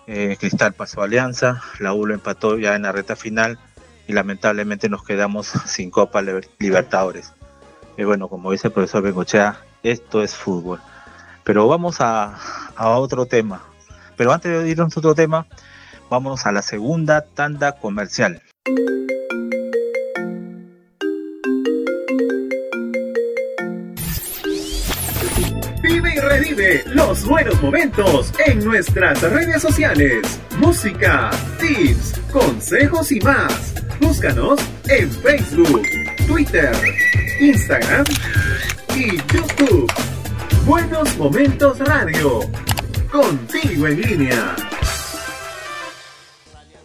eh, Cristal pasó a Alianza, la U empató ya en la reta final y lamentablemente nos quedamos sin Copa Libertadores. Y bueno, como dice el profesor Bengochea, esto es fútbol. Pero vamos a, a otro tema. Pero antes de irnos a otro tema, vamos a la segunda tanda comercial. Revive los buenos momentos en nuestras redes sociales. Música, tips, consejos y más. Búscanos en Facebook, Twitter, Instagram y YouTube. Buenos Momentos Radio. Contigo en línea.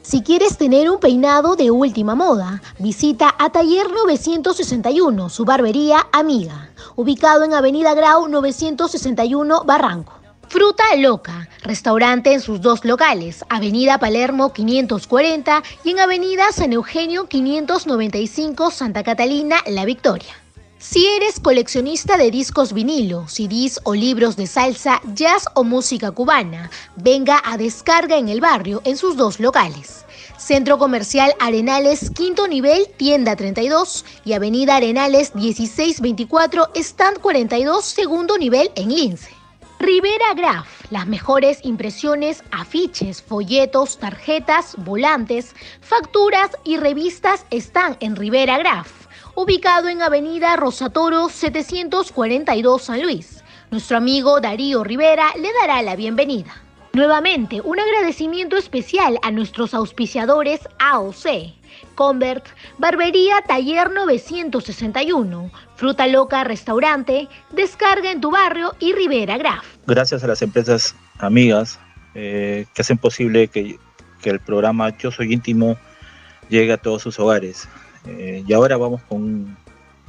Si quieres tener un peinado de última moda, visita a Taller 961, su barbería amiga, ubicado en Avenida Grau 961 Barranco. Fruta Loca, restaurante en sus dos locales, Avenida Palermo 540 y en Avenida San Eugenio 595 Santa Catalina, La Victoria. Si eres coleccionista de discos vinilo, CDs o libros de salsa, jazz o música cubana, venga a Descarga en el barrio en sus dos locales. Centro Comercial Arenales, quinto nivel, tienda 32 y Avenida Arenales 1624, stand 42, segundo nivel en Lince. Rivera Graph, las mejores impresiones, afiches, folletos, tarjetas, volantes, facturas y revistas están en Rivera Graph ubicado en Avenida Rosatoro 742 San Luis. Nuestro amigo Darío Rivera le dará la bienvenida. Nuevamente, un agradecimiento especial a nuestros auspiciadores AOC, Convert, Barbería Taller 961, Fruta Loca Restaurante, Descarga en tu barrio y Rivera Graf. Gracias a las empresas amigas eh, que hacen posible que, que el programa Yo Soy Íntimo llegue a todos sus hogares. Eh, y ahora vamos con un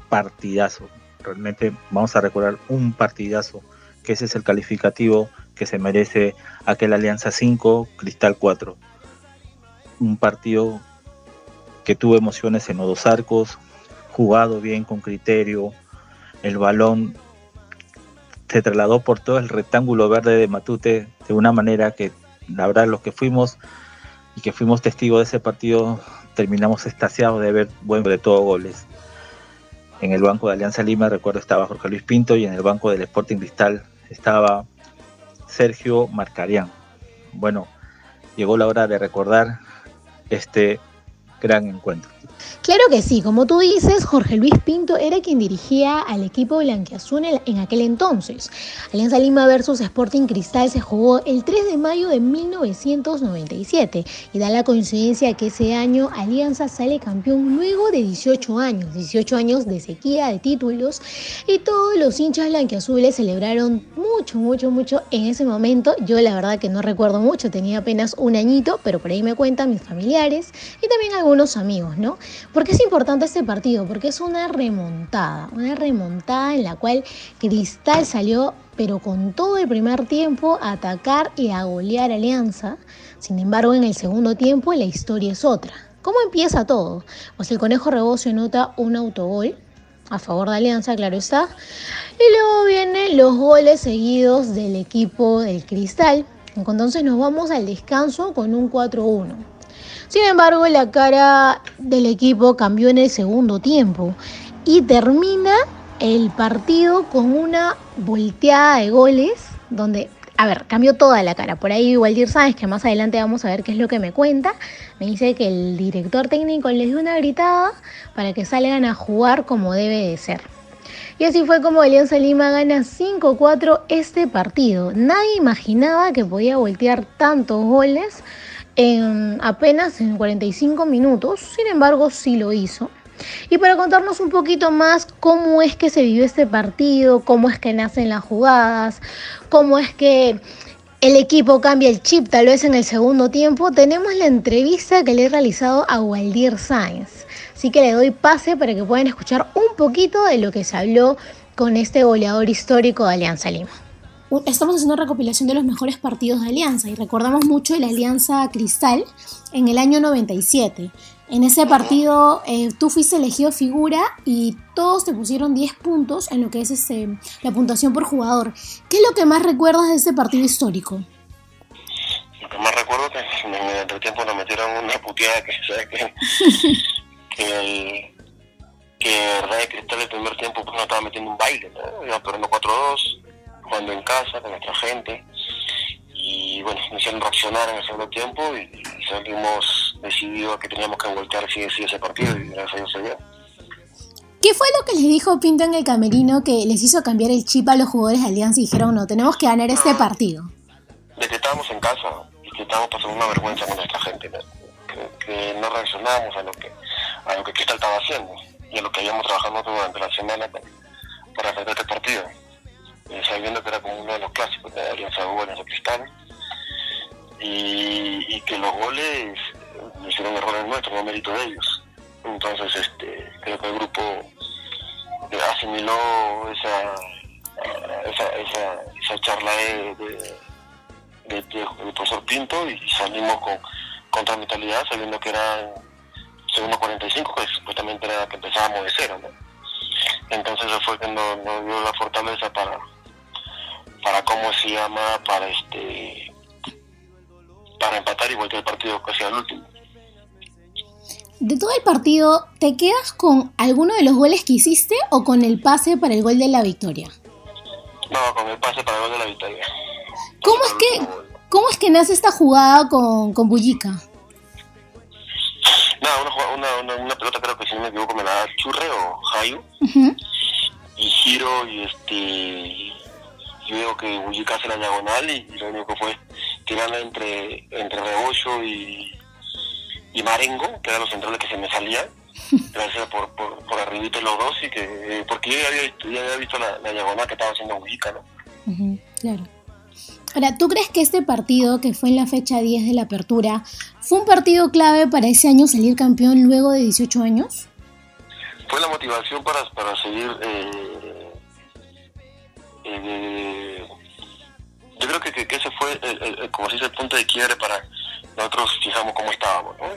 partidazo. Realmente vamos a recordar un partidazo, que ese es el calificativo que se merece aquel Alianza 5, Cristal 4. Un partido que tuvo emociones en los dos arcos, jugado bien con criterio, el balón se trasladó por todo el rectángulo verde de Matute de una manera que la verdad los que fuimos y que fuimos testigos de ese partido, terminamos extasiados de ver buen de todos goles. En el banco de Alianza Lima, recuerdo, estaba Jorge Luis Pinto y en el banco del Sporting Cristal estaba Sergio Marcarián. Bueno, llegó la hora de recordar este gran encuentro. Claro que sí, como tú dices, Jorge Luis Pinto era quien dirigía al equipo blanquiazul en aquel entonces. Alianza Lima versus Sporting Cristal se jugó el 3 de mayo de 1997 y da la coincidencia que ese año Alianza sale campeón luego de 18 años, 18 años de sequía de títulos y todos los hinchas blanquiazules celebraron mucho, mucho, mucho en ese momento. Yo la verdad que no recuerdo mucho, tenía apenas un añito, pero por ahí me cuentan mis familiares y también algunos amigos, ¿no? ¿Por qué es importante este partido? Porque es una remontada, una remontada en la cual Cristal salió, pero con todo el primer tiempo, a atacar y a golear Alianza. Sin embargo, en el segundo tiempo la historia es otra. ¿Cómo empieza todo? Pues el Conejo Rebocio nota un autogol a favor de Alianza, claro está. Y luego vienen los goles seguidos del equipo del Cristal. Entonces nos vamos al descanso con un 4-1. Sin embargo, la cara del equipo cambió en el segundo tiempo y termina el partido con una volteada de goles donde, a ver, cambió toda la cara. Por ahí Waldir Sáenz, que más adelante vamos a ver qué es lo que me cuenta, me dice que el director técnico les dio una gritada para que salgan a jugar como debe de ser. Y así fue como Alianza Lima gana 5-4 este partido. Nadie imaginaba que podía voltear tantos goles en apenas en 45 minutos, sin embargo sí lo hizo. Y para contarnos un poquito más cómo es que se vivió este partido, cómo es que nacen las jugadas, cómo es que el equipo cambia el chip tal vez en el segundo tiempo, tenemos la entrevista que le he realizado a Waldir Sainz. Así que le doy pase para que puedan escuchar un poquito de lo que se habló con este goleador histórico de Alianza Lima estamos haciendo una recopilación de los mejores partidos de Alianza y recordamos mucho la Alianza Cristal en el año 97. En ese partido eh, tú fuiste elegido figura y todos te pusieron 10 puntos en lo que es este, la puntuación por jugador. ¿Qué es lo que más recuerdas de ese partido histórico? Lo que más recuerdo es que en el entretiempo nos metieron una puteada que, ¿sabes? que, que el que Cristal el primer tiempo pues, no estaba metiendo un baile, ¿no? Iba perdiendo 4-2 jugando en casa con nuestra gente y bueno, nos hicieron reaccionar en el segundo tiempo y, salimos decididos que teníamos que voltear sí, sí ese partido y gracias a Dios se dio. ¿Qué fue lo que les dijo Pinto en el camerino que les hizo cambiar el chip a los jugadores de Alianza y dijeron no, tenemos que ganar este partido? De que estábamos en casa y que estábamos pasando una vergüenza con nuestra gente, Que, no reaccionábamos a lo que a lo que Cristal estaba haciendo y a lo que habíamos trabajado durante la semana para, para hacer este partido sabiendo que era como uno de los clásicos de Alianza de Alianza Cristal, y, y, que los goles eh, hicieron errores nuestros, no mérito de ellos. Entonces, este, creo que el grupo eh, asimiló esa, esa, esa, charla de, de, de, profesor Pinto y salimos con, contra mentalidad, sabiendo que era segundo 45, que supuestamente era que empezábamos de cero. ¿no? Entonces eso fue que nos dio la fortaleza para, para cómo se llama, para este para empatar y volver el partido casi al último. De todo el partido, ¿te quedas con alguno de los goles que hiciste o con el pase para el gol de la victoria? No, con el pase para el gol de la victoria. ¿Cómo es que, cómo es que nace esta jugada con, con Bullica? No, una, una, una, pelota creo que si no me equivoco me la da Churre o Jayu. Y giro y este yo veo que Bullica hace la diagonal y, lo único que fue tirarla entre, entre Rebollo y, y Marengo, que eran los centrales que se me salían, gracias por, por, por arribito los dos, y que, porque yo ya había, había visto la, diagonal que estaba haciendo Bullica, ¿no? claro. Ahora, ¿tú crees que este partido, que fue en la fecha 10 de la apertura, fue un partido clave para ese año salir campeón luego de 18 años? Fue la motivación para, para seguir eh, eh, yo creo que, que, ese fue, el, como se dice, el punto de quiebre para nosotros fijamos cómo estábamos, ¿no?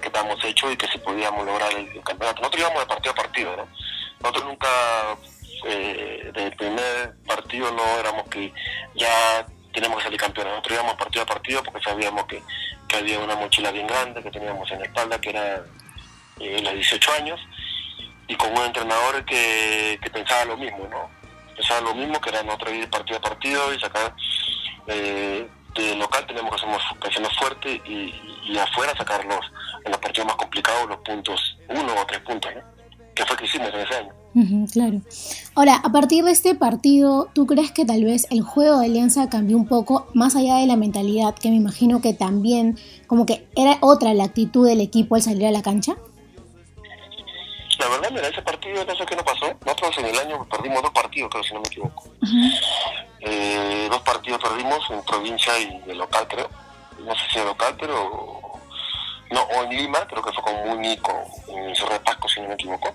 que, estábamos hechos y que si podíamos lograr el, campeonato. Nosotros íbamos de partido a partido, ¿no? Nosotros nunca, eh, desde el primer partido no éramos que ya tenemos que salir campeones, nosotros íbamos partido a partido porque sabíamos que, que había una mochila bien grande que teníamos en la espalda, que era eh, los 18 años, y con un entrenador que, pensaba lo mismo, ¿no? Pensaba lo mismo, que era nosotros ir partido a partido y sacar eh, de local tenemos que hacernos, fuerte y, y, afuera sacarlos en los partidos más complicados los puntos, uno o tres puntos, ¿no? Que fue que hicimos en ese año claro. Ahora, a partir de este partido, ¿tú crees que tal vez el juego de Alianza cambió un poco más allá de la mentalidad, que me imagino que también como que era otra la actitud del equipo al salir a la cancha? La verdad, mira, ese partido, no sé qué nos pasó. Nosotros en el año perdimos dos partidos, creo, si no me equivoco. Eh, dos partidos perdimos en provincia y de local, creo. No sé si de local, pero... No, o en Lima, creo que fue con Muni, con, en Cerro de Pasco, si no me equivoco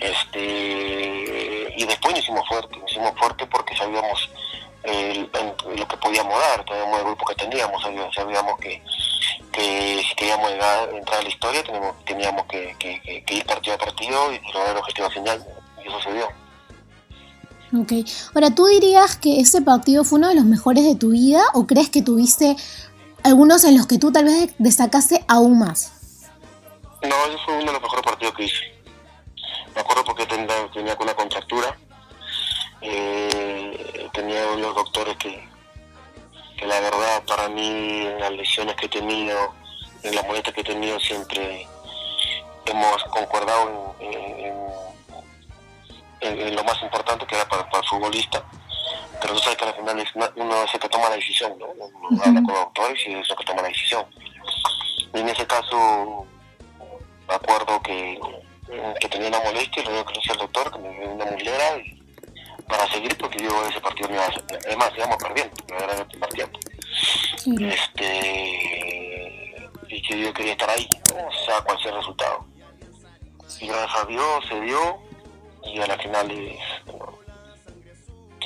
este y después nos hicimos fuerte, nos hicimos fuerte porque sabíamos lo que podíamos dar, sabíamos el grupo que teníamos, sabíamos que, si queríamos entrar a la historia teníamos, teníamos que, ir partido a partido y lograr el objetivo final, y eso se dio. Ok, ahora tú dirías que ese partido fue uno de los mejores de tu vida o crees que tuviste algunos en los que tú tal vez destacaste aún más? No, ese fue uno de los mejores partidos que hice me acuerdo porque tenía, tenía una contractura, eh, tenía unos doctores que, que la verdad para mí en las lesiones que he tenido, en las molestias que he tenido siempre hemos concordado en, lo más importante que era para, el futbolista. Pero tú sabes que al final es uno es el que toma la decisión, ¿no? Uno habla con doctores y es el que toma la decisión. Y en ese caso, me acuerdo que que tenía una molestia y luego que le al doctor que me dio una mulera y para seguir porque yo ese partido me iba a además íbamos perdiendo era el primer tiempo este y que yo quería estar ahí ¿no? o sea cual sea el resultado y gracias a Dios se dio y a la final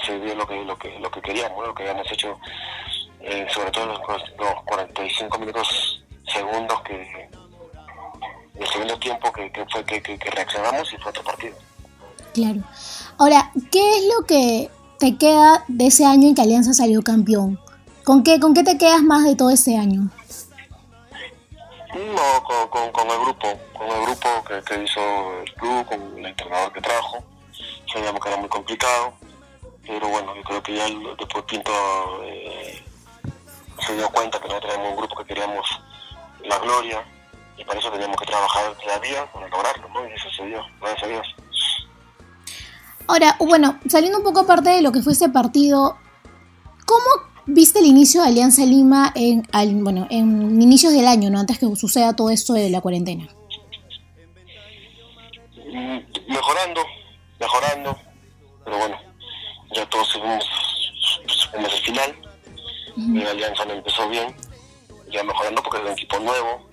se dio lo que lo que lo que queríamos lo que habíamos hecho eh, sobre todo los, los 45 minutos segundos que el segundo tiempo que, fue que, reaccionamos y fue otro partido. Claro. Ahora, ¿qué es lo que te queda de ese año en que Alianza salió campeón? ¿Con qué, con qué te quedas más de todo ese año? No, con, el grupo, con el grupo que, hizo el club, con el entrenador que trajo. Sabíamos que era muy complicado, pero bueno, yo creo que ya después Pinto eh, se dio cuenta que no teníamos un grupo que queríamos la gloria, y para eso teníamos que trabajar día a día para lograrlo, ¿no? Y eso se dio, gracias a Dios. Ahora, bueno, saliendo un poco aparte de lo que fue ese partido, ¿cómo viste el inicio de Alianza Lima en, bueno, en inicios del año, ¿no? Antes que suceda todo esto de la cuarentena. Mm, mejorando, mejorando, pero bueno, ya todos seguimos en el final. Mi alianza no empezó bien, ya mejorando porque es un equipo nuevo,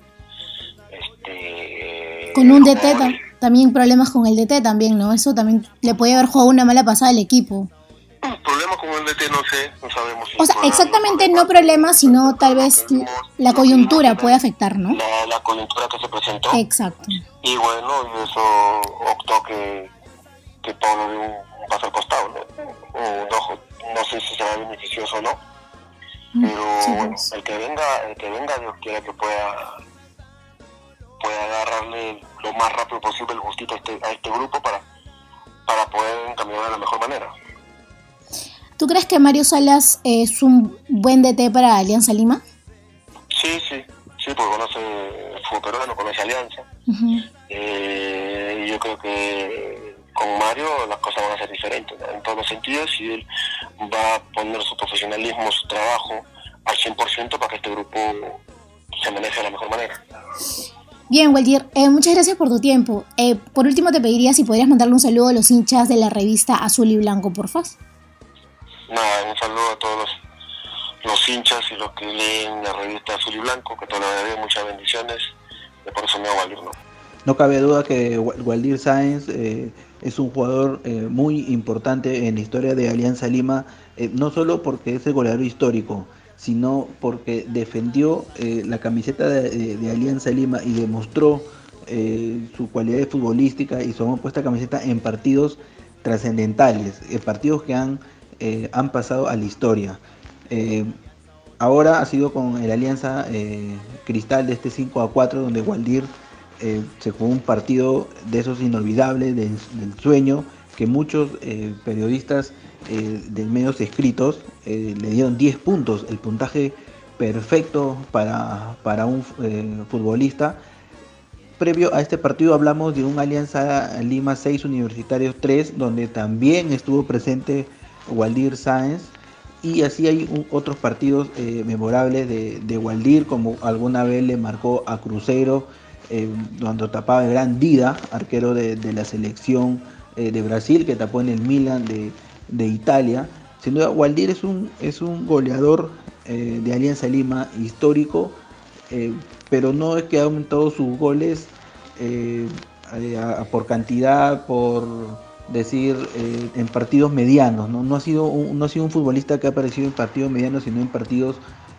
este, con un DT también problemas con el DT también, ¿no? Eso también le puede haber jugado una mala pasada al equipo. Problemas con el DT no sé, no sabemos. o sea, exactamente no problemas, sino tal vez la coyuntura puede afectar, ¿no? La, coyuntura que se presentó. Exacto. Y bueno, y eso optó que, que Pablo dio un paso al costado, ¿no? no, no sé si será beneficioso o no. Mm, pero bueno, el que venga, el que venga, Dios quiera que pueda pueda agarrarle lo más rápido posible el gustito a este, a este grupo para, para poder encaminar de la mejor manera. ¿Tú crees que Mario Salas es un buen DT para Alianza Lima? Sí, sí, sí, porque conoce fútbol peruano, conoce Alianza. eh, yo creo que con Mario las cosas van a ser diferentes en todos los sentidos y él va a poner su profesionalismo, su trabajo al 100% para que este grupo se maneje de la mejor manera. Bien, Waldir, eh, muchas gracias por tu tiempo. Eh, por último, te pediría si podrías mandarle un saludo a los hinchas de la revista Azul y Blanco, porfa. Nada, un saludo a todos los, hinchas y los que leen la revista Azul y Blanco, que todavía muchas bendiciones. De por eso me Waldir, ¿no? No cabe duda que Waldir Sáenz eh, es un jugador muy importante en la historia de Alianza Lima, no solo porque es el goleador histórico, sino porque defendió eh, la camiseta de, Alianza Lima y demostró eh, su cualidad futbolística y su puesta camiseta en partidos trascendentales, en partidos que han, eh, han pasado a la historia. ahora ha sido con el Alianza eh, Cristal de este 5 a 4, donde Waldir eh, se jugó un partido de esos inolvidables, del, sueño, que muchos eh, periodistas de medios escritos le dieron 10 puntos, el puntaje perfecto para, para un futbolista. Previo a este partido hablamos de un Alianza Lima 6 Universitarios 3, donde también estuvo presente Waldir Sáenz y así hay otros partidos eh, memorables de, Waldir, como alguna vez le marcó a Cruzeiro, eh, cuando tapaba el gran Dida, arquero de, la selección eh, de Brasil, que tapó en el Milan de, Italia. Sin duda, Waldir es un, es un goleador de Alianza Lima histórico, pero no es que ha aumentado sus goles por cantidad, por decir, eh, en partidos medianos. ¿no? ha sido un, no ha sido un futbolista que ha aparecido en partidos medianos, sino en partidos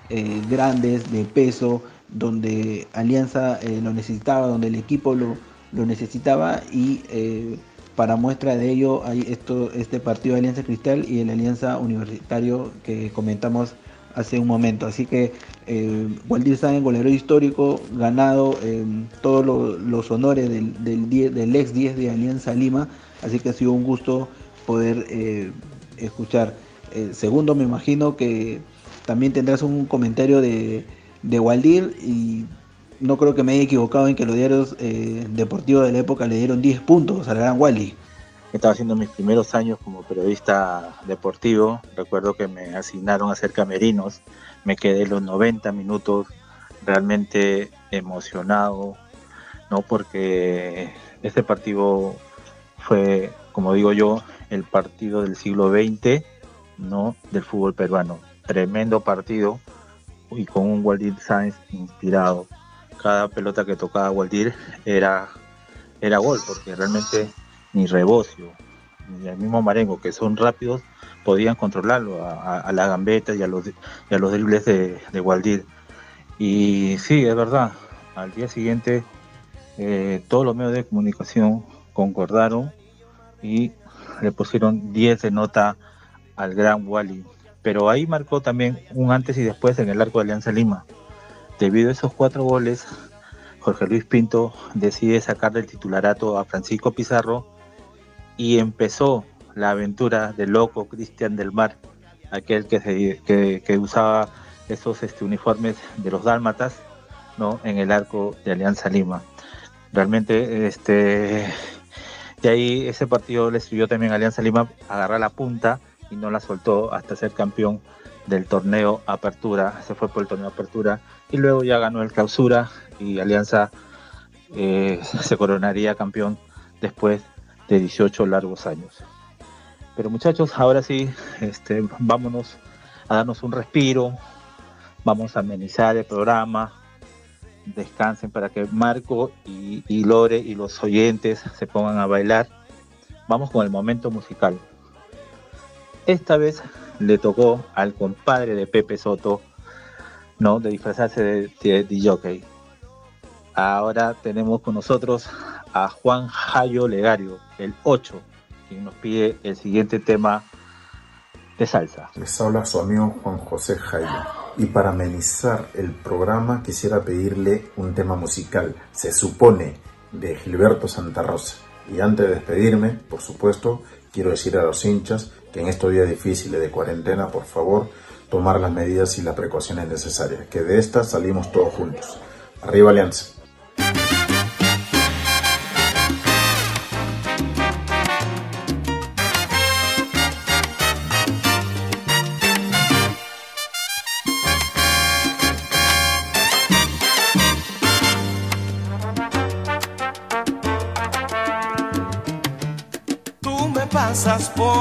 eh, grandes, de peso, donde Alianza eh, lo necesitaba, donde el equipo lo, lo necesitaba y para muestra de ello hay esto, este partido de Alianza Cristal y el Alianza Universitario que comentamos hace un momento. Así que eh, Waldir Sáenz, goleador histórico, ganado todos los honores del, del ex 10 de Alianza Lima Así que ha sido un gusto poder eh, escuchar. Eh, segundo, me imagino que también tendrás un comentario de, de Waldir y no creo que me haya equivocado en que los diarios eh, deportivos de la época le dieron 10 puntos al gran Wally. Estaba haciendo mis primeros años como periodista deportivo. Recuerdo que me asignaron a hacer camerinos. Me quedé los 90 minutos realmente emocionado, ¿no? Porque este partido fue, como digo yo, el partido del siglo XX, ¿no? Del fútbol peruano. Tremendo partido y con un Waldir Sáenz inspirado. Cada pelota que tocaba Waldir era, era gol, porque realmente ni Rebocio, ni el mismo Marengo, que son rápidos, podían controlarlo a, la gambeta y a los, y a los dribles de, de Waldir. Y sí, es verdad, al día siguiente eh, todos los medios de comunicación concordaron y le pusieron 10 de nota al gran Wally. Pero ahí marcó también un antes y después en el arco de Alianza Lima. Debido a esos cuatro goles, Jorge Luis Pinto decide sacarle el titularato a Francisco Pizarro y empezó la aventura del loco Cristian del Mar, aquel que, usaba esos este, uniformes de los dálmatas ¿no? en el arco de Alianza Lima. Realmente este, y ahí ese partido le sirvió también a Alianza Lima agarrar la punta y no la soltó hasta ser campeón del torneo Apertura. Se fue por el torneo Apertura y luego ya ganó el Clausura y Alianza eh, se coronaría campeón después de 18 largos años. Pero muchachos, ahora sí, este, vámonos a darnos un respiro, vamos a amenizar el programa, descansen para que Marco y, Lore y los oyentes se pongan a bailar. Vamos con el momento musical. Esta vez le tocó al compadre de Pepe Soto, ¿no? De disfrazarse de, de, Ahora tenemos con nosotros a Juan Jayo Legario, el 8, quien nos pide el siguiente tema de salsa. Les habla su amigo Juan José Jayo. Y para amenizar el programa quisiera pedirle un tema musical, se supone, de Gilberto Santa Rosa. Y antes de despedirme, por supuesto, quiero decir a los hinchas en estos días difíciles de cuarentena, por favor, tomar las medidas y las precauciones necesarias, que de estas salimos todos juntos. Arriba Alianza. por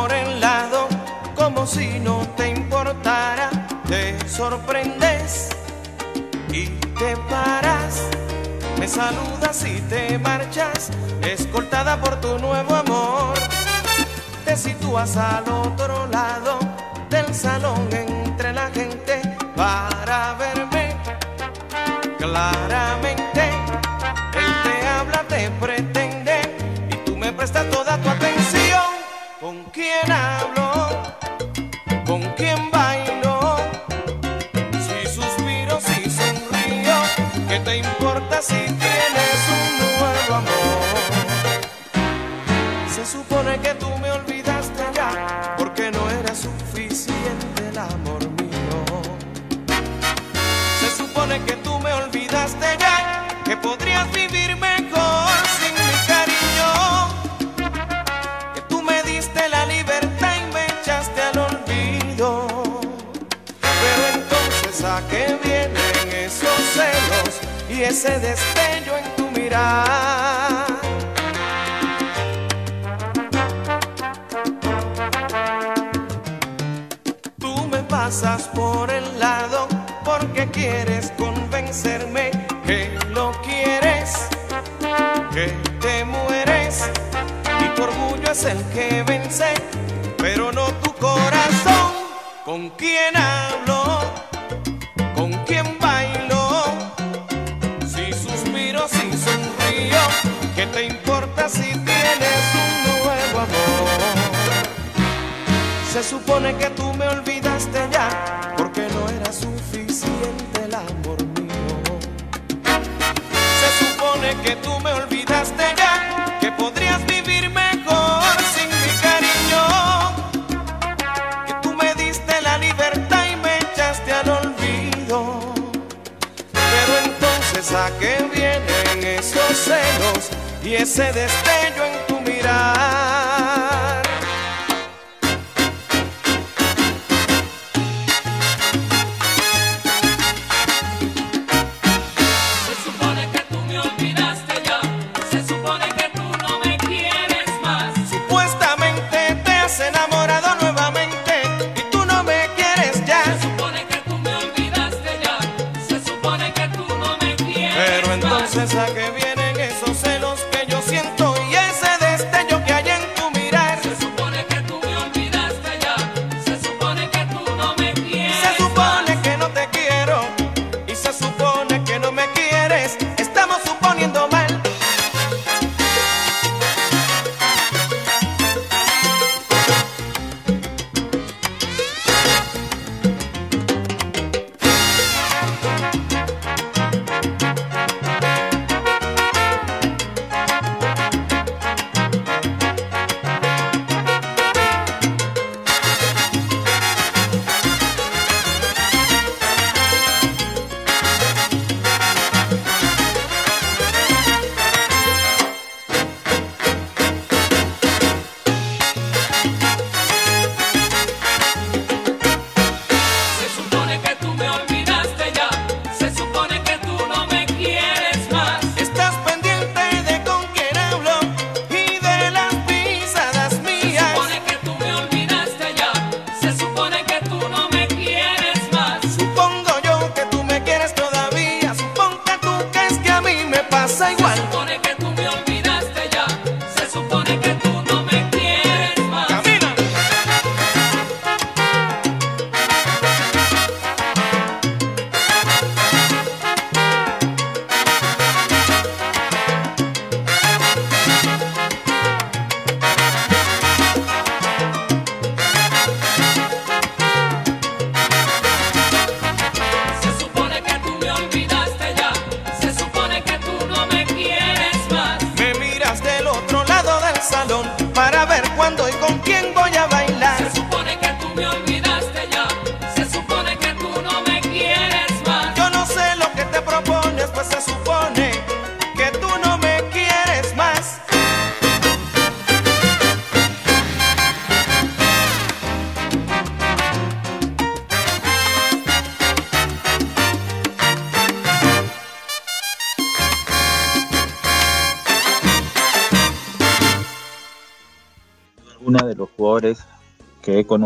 Saludas y te marchas, escoltada por tu nuevo amor. Te sitúas al otro lado del salón entre la gente para verme claramente. vivir mejor sin mi cariño. Que tú me diste la libertad y me echaste al olvido. Pero entonces a qué vienen esos celos y ese destello en tu mirada. Tú me pasas por el lado porque quieres convencerme serás el que vence, pero no tu corazón. ¿Con quién hablo? ¿Con quién bailo? Si suspiro, si sonrío, ¿qué te importa si tienes un nuevo amor? Se supone que tú me olvidaste ya se destelle.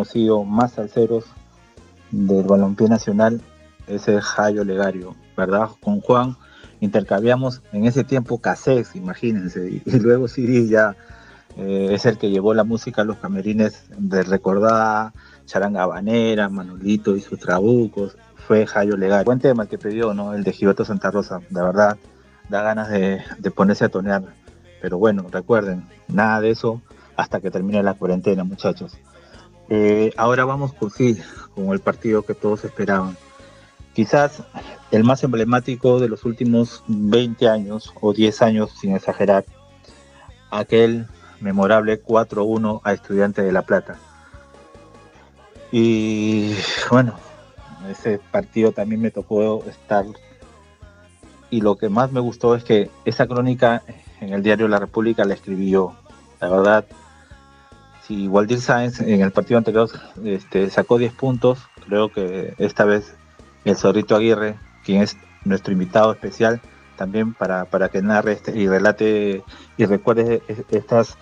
sido más salseros del balompié nacional es el Jayo Legario, ¿verdad? Con Juan intercambiamos en ese tiempo cassettes, imagínense, y, luego CD ya eh, es el que llevó la música a los camerines de recordada, Charanga Habanera, Manolito y sus trabucos, fue Jayo Legario. Buen tema que pidió, ¿no? El de Gibato Santa Rosa, la verdad, da ganas de, de ponerse a tonear. Pero bueno, recuerden, nada de eso hasta que termine la cuarentena, muchachos. Eh, ahora vamos con sí, con el partido que todos esperaban. Quizás el más emblemático de los últimos 20 años o 10 años, sin exagerar, aquel memorable 4-1 a Estudiante de La Plata. Y bueno, ese partido también me tocó estar. Y lo que más me gustó es que esa crónica en el diario La República la escribí yo. La verdad, si Waldir Sáenz en el partido anterior este, sacó 10 puntos, creo que esta vez el Zorrito Aguirre, quien es nuestro invitado especial, también para, para que narre este, y relate y recuerde estas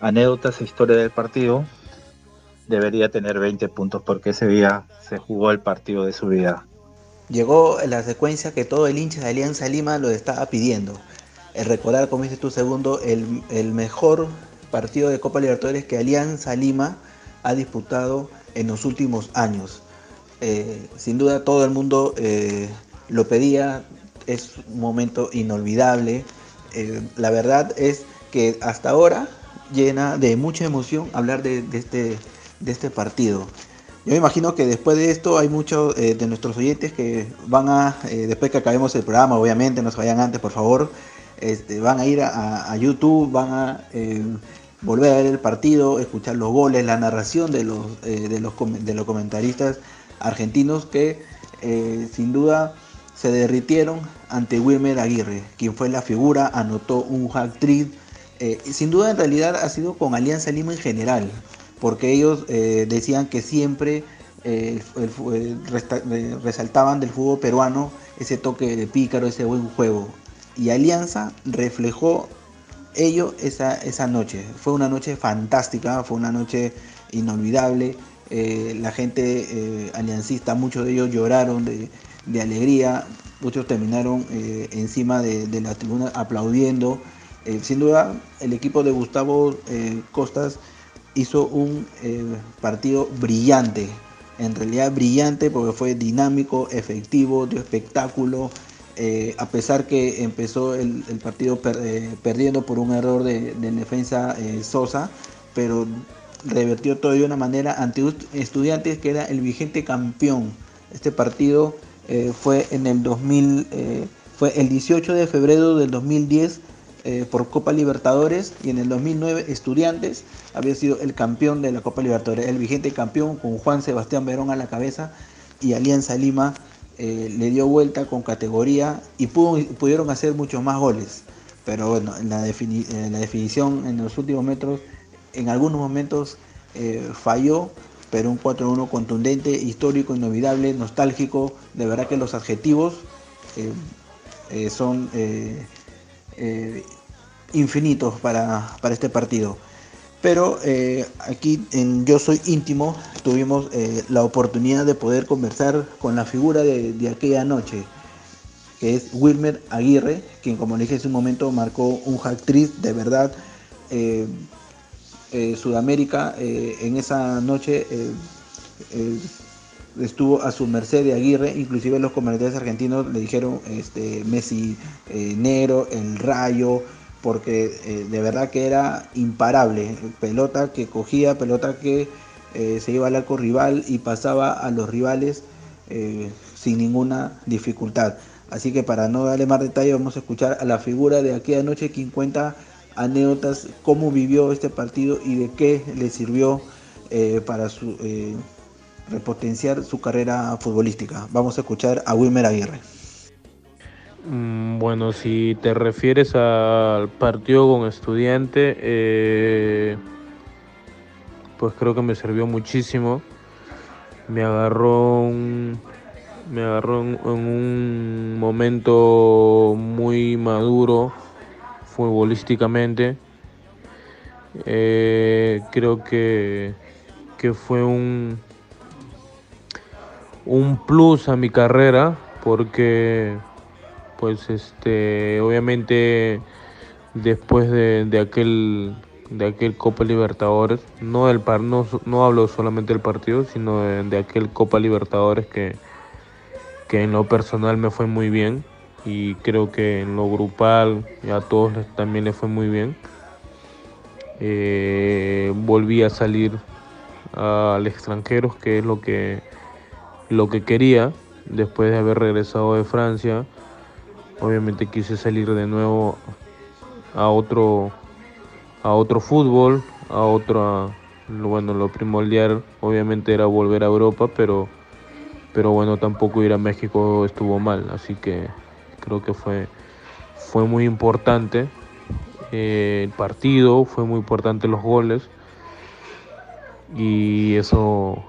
anécdotas e historia del partido, debería tener 20 puntos porque ese día se jugó el partido de su vida. Llegó la secuencia que todo el hincha de Alianza Lima lo estaba pidiendo. El recordar, como dices tú, segundo, el, el mejor partido de Copa Libertadores que Alianza Lima ha disputado en los últimos años. Eh, sin duda todo el mundo eh, lo pedía, es un momento inolvidable. Eh, la verdad es que hasta ahora llena de mucha emoción hablar de, este, de este partido. Yo me imagino que después de esto hay muchos de nuestros oyentes que van a, después que acabemos el programa, obviamente, no se vayan antes, por favor, este, van a ir a YouTube, van a volver a ver el partido, escuchar los goles, la narración de los, eh, de los, de los comentaristas argentinos que eh, sin duda se derritieron ante Wilmer Aguirre, quien fue la figura, anotó un hack trick. Eh, sin duda en realidad ha sido con Alianza Lima en general, porque ellos decían que siempre resaltaban del fútbol peruano ese toque de pícaro, ese buen juego. Y Alianza reflejó ello esa, esa noche. Fue una noche fantástica, fue una noche inolvidable. Eh, la gente eh, aliancista, muchos de ellos lloraron de, alegría, muchos terminaron eh, encima de, la tribuna aplaudiendo. sin duda, el equipo de Gustavo Costas hizo un partido brillante, en realidad brillante porque fue dinámico, efectivo, dio espectáculo, eh, a pesar que empezó el, partido eh, perdiendo por un error de, defensa eh, Sosa, pero revertió todo de una manera ante Estudiantes que era el vigente campeón. Este partido fue en el 2000, fue el 18 de febrero del 2010 por Copa Libertadores y en el 2009 Estudiantes había sido el campeón de la Copa Libertadores, el vigente campeón con Juan Sebastián Verón a la cabeza y Alianza Lima eh, le dio vuelta con categoría y pudieron hacer muchos más goles. Pero bueno, en la, definición en los últimos metros, en algunos momentos eh, falló, pero un 4-1 contundente, histórico, inolvidable, nostálgico. De verdad que los adjetivos eh, son infinitos para, para este partido. Pero eh, aquí en Yo Soy Íntimo tuvimos eh, la oportunidad de poder conversar con la figura de, aquella noche, que es Wilmer Aguirre, quien como dije hace un momento marcó un actriz de verdad. Eh, Sudamérica en esa noche estuvo a su merced de Aguirre, inclusive los comerciantes argentinos le dijeron este, Messi negro, el rayo, porque eh, de verdad que era imparable. Pelota que cogía, pelota que eh, se iba al arco rival y pasaba a los rivales eh, sin ninguna dificultad. Así que para no darle más detalle vamos a escuchar a la figura de aquella noche quien cuenta anécdotas, cómo vivió este partido y de qué le sirvió para su, repotenciar su carrera futbolística. Vamos a escuchar a Wilmer Aguirre. Mm, bueno, si te refieres al partido con estudiante, eh, pues creo que me sirvió muchísimo. Me agarró me agarró en, un momento muy maduro futbolísticamente. Eh, creo que, que fue un, un plus a mi carrera porque pues este obviamente después de, aquel de aquel Copa Libertadores no del par no, no hablo solamente del partido sino de, aquel Copa Libertadores que que en lo personal me fue muy bien y creo que en lo grupal a todos también le fue muy bien. Eh, volví a salir al extranjero que es lo que lo que quería después de haber regresado de Francia obviamente quise salir de nuevo a otro a otro fútbol, a otra, bueno, lo primordial obviamente era volver a Europa, pero, pero bueno, tampoco ir a México estuvo mal, así que creo que fue, fue muy importante eh, el partido, fue muy importante los goles y eso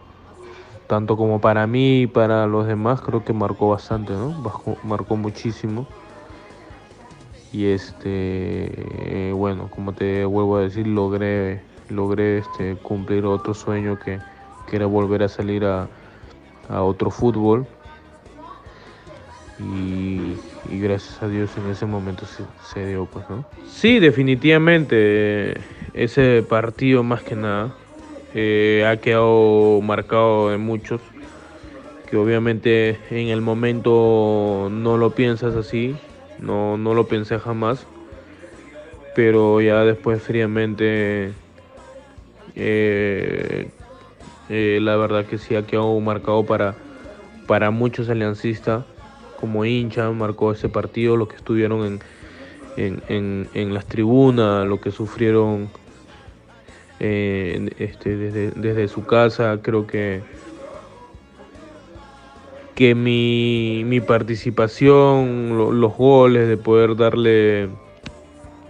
tanto como para mí y para los demás creo que marcó bastante, ¿no? Marcó, marcó muchísimo. Y este, bueno, como te vuelvo a decir, logré, logré este, cumplir otro sueño que, que era volver a salir a, a otro fútbol. Y, gracias a Dios en ese momento se, dio, pues, ¿no? Sí, definitivamente, ese partido más que nada eh, ha quedado marcado en muchos, que obviamente en el momento no lo piensas así, no, no lo pensé jamás, pero ya después fríamente eh, eh, la verdad que sí ha quedado marcado para, para muchos aliancistas como hincha, marcó ese partido, lo que estuvieron en, en, en, en las tribunas, lo que sufrieron eh, este, desde, desde, su casa. Creo que, que mi, mi participación, lo, los goles, de poder darle,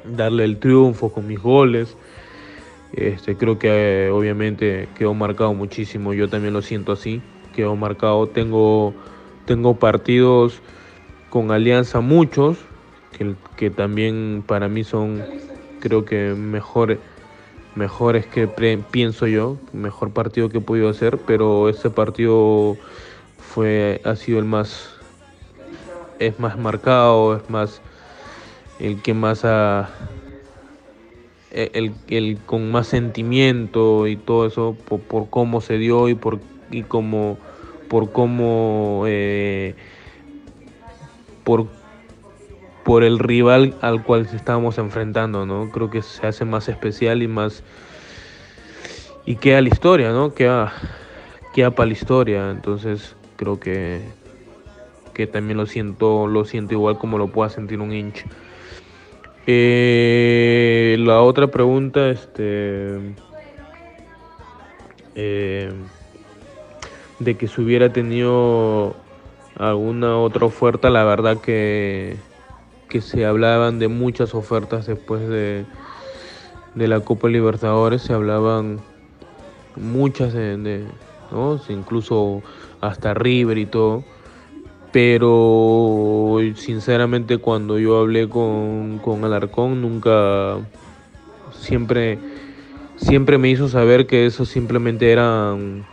darle el triunfo con mis goles, este, creo que eh, obviamente quedó marcado muchísimo. Yo también lo siento así, quedó marcado. Tengo, tengo partidos con Alianza muchos, que, que también para mí son creo que mejores mejores que pienso yo, mejor partido que he podido hacer, pero ese partido fue ha sido el más es más marcado, es más el que más ha el, el con más sentimiento y todo eso por, por cómo se dio y por y como por cómo eh, por por el rival al cual estábamos enfrentando, ¿no? Creo que se hace más especial y más y queda la historia, ¿no? Queda, queda para la historia, entonces creo que que también lo siento, lo siento igual como lo pueda sentir un hincha. Eh, la otra pregunta, este, eh, de que si hubiera tenido alguna otra oferta, la verdad que que se hablaban de muchas ofertas después de, de la Copa Libertadores, se hablaban muchas de, de ¿no? incluso hasta River y todo. Pero sinceramente cuando yo hablé con, con Alarcón nunca siempre siempre me hizo saber que eso simplemente eran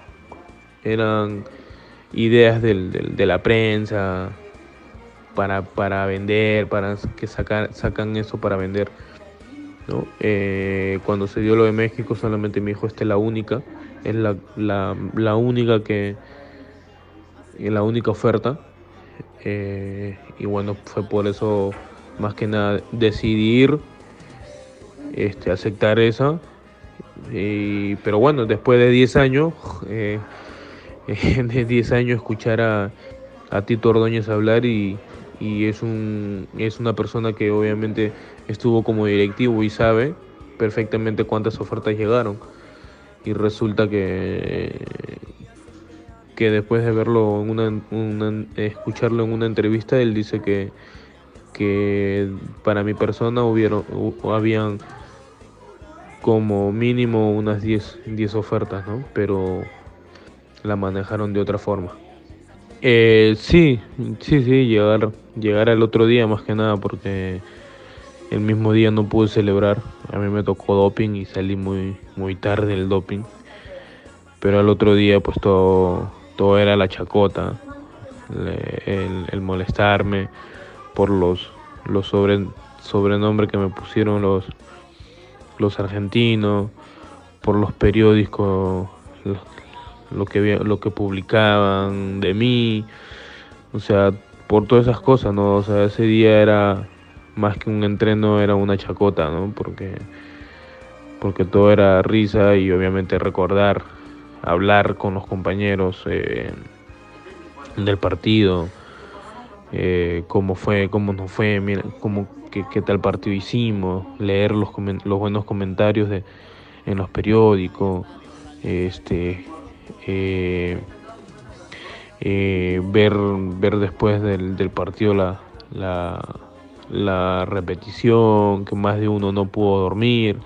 eran ideas del, del, de la prensa para, para vender, para que sacar, sacan eso para vender. ¿no? Eh, cuando se dio lo de México solamente me dijo, esta es la única, es la, la, la única que, la única oferta. Eh, y bueno, fue por eso más que nada decidir este, aceptar esa. Pero bueno, después de 10 años, eh, de 10 años escuchar a, a Tito Ordóñez hablar y, y es, un, es una persona que obviamente estuvo como directivo y sabe perfectamente cuántas ofertas llegaron. Y resulta que, que después de verlo, en una, escucharlo en una entrevista, él dice que, que para mi persona hubieron, habían como mínimo unas 10, 10 ofertas, ¿no? Pero la manejaron de otra forma. Eh, sí, sí, sí, llegar, llegar al otro día más que nada porque el mismo día no pude celebrar. A mí me tocó doping y salí muy, muy tarde del doping. Pero al otro día pues todo, todo era la chacota, el, molestarme por los, los sobre, sobrenombres que me pusieron los, los argentinos, por los periódicos, los, lo que, lo que publicaban de mí, o sea, por todas esas cosas, ¿no? O sea, ese día era más que un entreno, era una chacota, ¿no? Porque, porque todo era risa y obviamente recordar, hablar con los compañeros eh, del partido, eh, cómo fue, cómo nos fue, mira, cómo, qué, qué tal partido hicimos, leer los, los buenos comentarios de, en los periódicos, este, eh, eh, ver, ver después del, del partido la, la, la repetición, que más de uno no pudo dormir.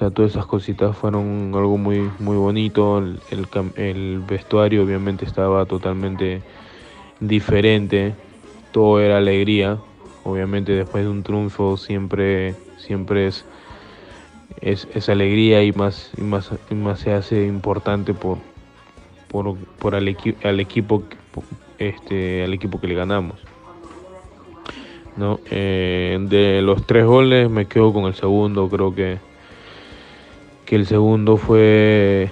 Sea, todas esas cositas fueron algo muy, muy bonito. El, el vestuario obviamente estaba totalmente diferente. Todo era alegría. Obviamente después de un triunfo siempre, siempre es, es, es alegría y más, y más, y más se hace importante por, por, por al, equi- al equipo este, al equipo que le ganamos. ¿no? Eh, de los tres goles me quedo con el segundo, creo que, que el segundo fue,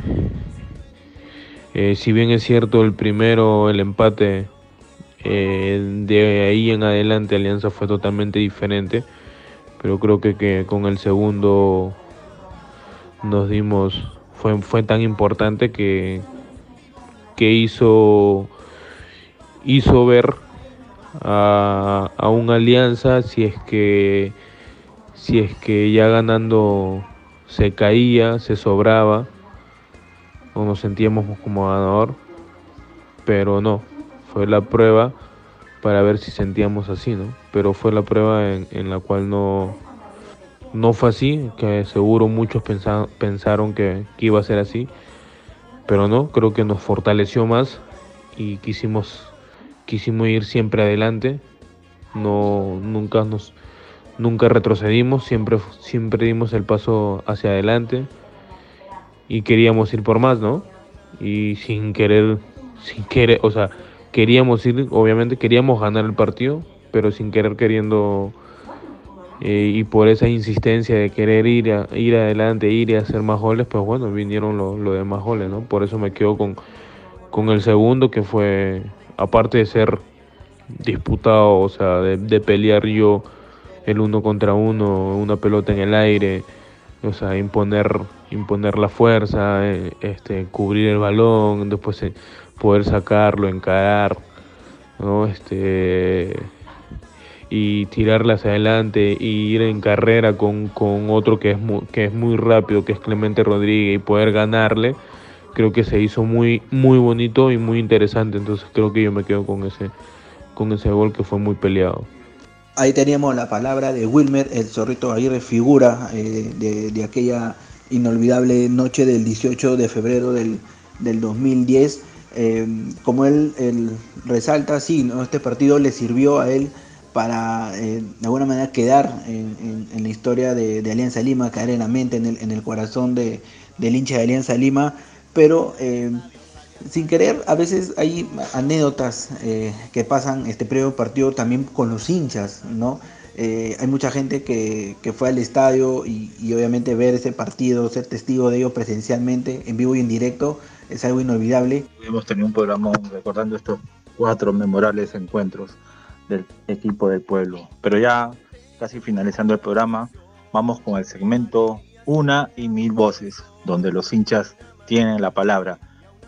eh, si bien es cierto el primero, el empate, eh, de ahí en adelante Alianza fue totalmente diferente, pero creo que, que con el segundo nos dimos, fue, fue tan importante que, que hizo, hizo ver a, a una alianza si es que si es que ya ganando se caía, se sobraba o nos sentíamos como ganador, pero no, fue la prueba para ver si sentíamos así, ¿no? Pero fue la prueba en, en la cual no, no fue así, que seguro muchos pensa- pensaron que, que iba a ser así, pero no, creo que nos fortaleció más y quisimos quisimos ir siempre adelante, no nunca nos nunca retrocedimos, siempre siempre dimos el paso hacia adelante y queríamos ir por más, ¿no? Y sin querer sin querer, o sea, queríamos ir, obviamente queríamos ganar el partido, pero sin querer queriendo eh, y por esa insistencia de querer ir a, ir adelante, ir y hacer más goles, pues bueno, vinieron los lo demás goles, ¿no? Por eso me quedo con, con el segundo, que fue, aparte de ser disputado, o sea, de, de pelear yo el uno contra uno, una pelota en el aire, o sea, imponer, imponer la fuerza, eh, este, cubrir el balón, después eh, poder sacarlo, encarar, ¿no? Este, y tirarla hacia adelante y ir en carrera con, con otro que es, muy, que es muy rápido, que es Clemente Rodríguez, y poder ganarle, creo que se hizo muy, muy bonito y muy interesante. Entonces creo que yo me quedo con ese, con ese gol que fue muy peleado. Ahí teníamos la palabra de Wilmer, el zorrito Aguirre, figura eh, de, aquella inolvidable noche del 18 de febrero del, del 2010. Eh, como él, resalta, sí, ¿no? este partido le sirvió a él para eh, de alguna manera quedar en, la historia de, Alianza Lima, caer en la mente, en el, en el corazón de, del hincha de Alianza Lima, pero eh, sin querer, a veces hay anécdotas eh, que pasan este previo partido también con los hinchas, ¿no? Eh, hay mucha gente que, que fue al estadio y, y obviamente ver ese partido, ser testigo de ello presencialmente, en vivo y en directo, es algo inolvidable. Hemos tenido un programa recordando estos cuatro memorables encuentros del equipo del pueblo. Pero ya casi finalizando el programa, vamos con el segmento Una y Mil Voces, donde los hinchas tienen la palabra.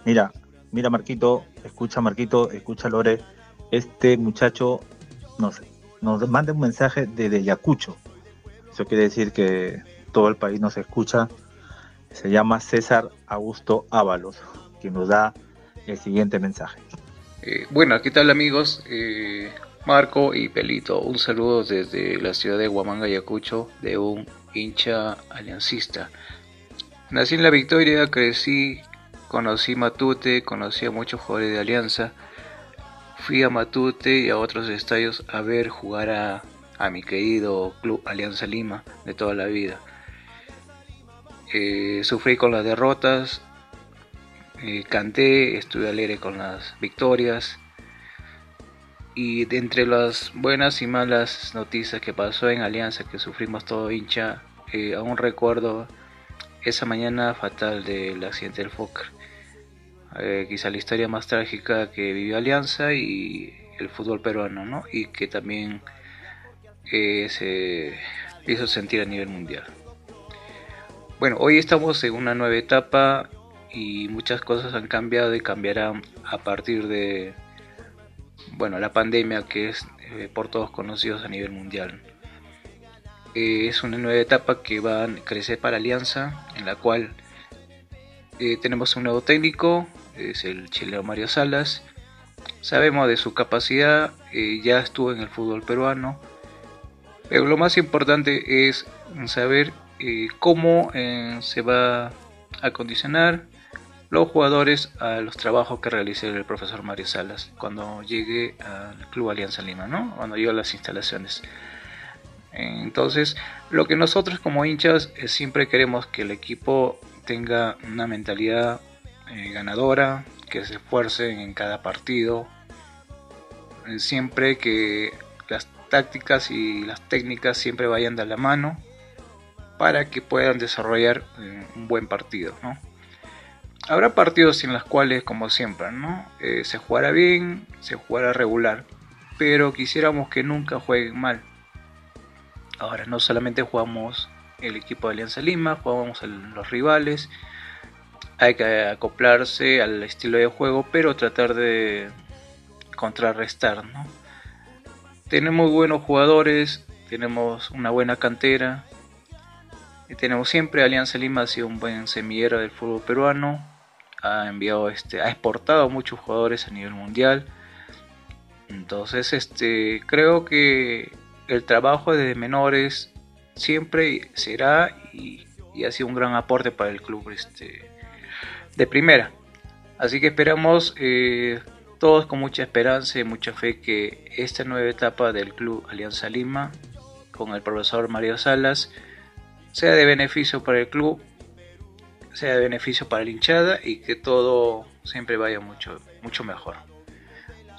Mira, mira Marquito, escucha Marquito, escucha Lore, este muchacho nos, nos manda un mensaje desde Yacucho. Eso quiere decir que todo el país nos escucha. Se llama César Augusto Ábalos, que nos da el siguiente mensaje. Eh, bueno, ¿qué tal amigos? Eh, Marco y Pelito, un saludo desde la ciudad de Huamanga, Ayacucho, de un hincha aliancista. Nací en La Victoria, crecí, conocí Matute, conocí a muchos jugadores de Alianza. Fui a Matute y a otros estadios a ver jugar a, a mi querido club Alianza Lima de toda la vida. Eh, sufrí con las derrotas, eh, canté, estuve alegre con las victorias. Y de entre las buenas y malas noticias que pasó en Alianza, que sufrimos todo hincha, eh, aún recuerdo esa mañana fatal del accidente del Fokker. Eh, quizá la historia más trágica que vivió Alianza y el fútbol peruano, ¿no? Y que también eh, se hizo sentir a nivel mundial. Bueno, hoy estamos en una nueva etapa y muchas cosas han cambiado y cambiarán a partir de, bueno, la pandemia que es eh, por todos conocidos a nivel mundial. Eh, es una nueva etapa que va a crecer para Alianza, en la cual eh, tenemos un nuevo técnico, es el chileno Mario Salas. Sabemos de su capacidad, ya estuvo en el fútbol peruano, pero lo más importante es saber cómo se va a acondicionar los jugadores a los trabajos que realice el profesor Mario Salas cuando llegue al Club Alianza Lima, ¿no? cuando llegue a las instalaciones. Entonces, lo que nosotros como hinchas eh, siempre queremos que el equipo tenga una mentalidad eh, ganadora, que se esfuerce en cada partido, eh, siempre que las tácticas y las técnicas siempre vayan de la mano para que puedan desarrollar un buen partido. Habrá partidos en los cuales, como siempre, ¿no? Eh, se jugará bien, se jugará regular, pero quisiéramos que nunca jueguen mal. Ahora, no solamente jugamos el equipo de Alianza Lima, jugamos los rivales, hay que acoplarse al estilo de juego, pero tratar de contrarrestar, ¿no? Tenemos buenos jugadores, tenemos una buena cantera, y tenemos siempre Alianza Lima ha sido un buen semillero del fútbol peruano ha enviado este ha exportado muchos jugadores a nivel mundial entonces este creo que el trabajo de menores siempre será y, ha sido un gran aporte para el club este de primera así que esperamos eh, todos con mucha esperanza y mucha fe que esta nueva etapa del club Alianza Lima con el profesor Mario Salas sea de beneficio para el club sea de beneficio para la hinchada y que todo siempre vaya mucho, mucho mejor.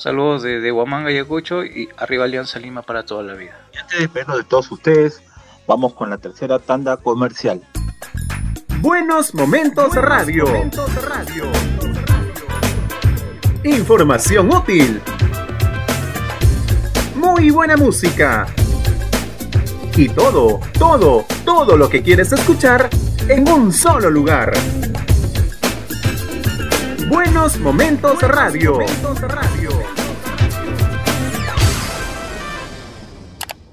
Saludos de, de Huamanga y Ayacucho y arriba Alianza Lima para toda la vida. Y antes de despedirnos de todos ustedes, vamos con la tercera tanda comercial. Buenos Momentos Radio. Radio. Información útil. Muy buena música. Y todo, todo, todo lo que quieres escuchar en un solo lugar. Buenos Momentos Radio.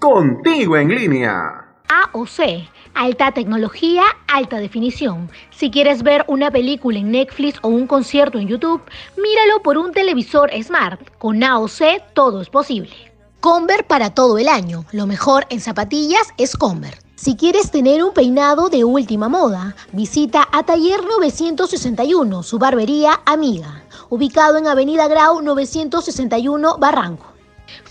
Contigo en línea. AOC, alta tecnología, alta definición. Si quieres ver una película en Netflix o un concierto en YouTube, míralo por un televisor smart. Con AOC todo es posible. Conver para todo el año. Lo mejor en zapatillas es Conver. Si quieres tener un peinado de última moda, visita a Taller 961, su barbería amiga, ubicado en Avenida Grau 961 Barranco.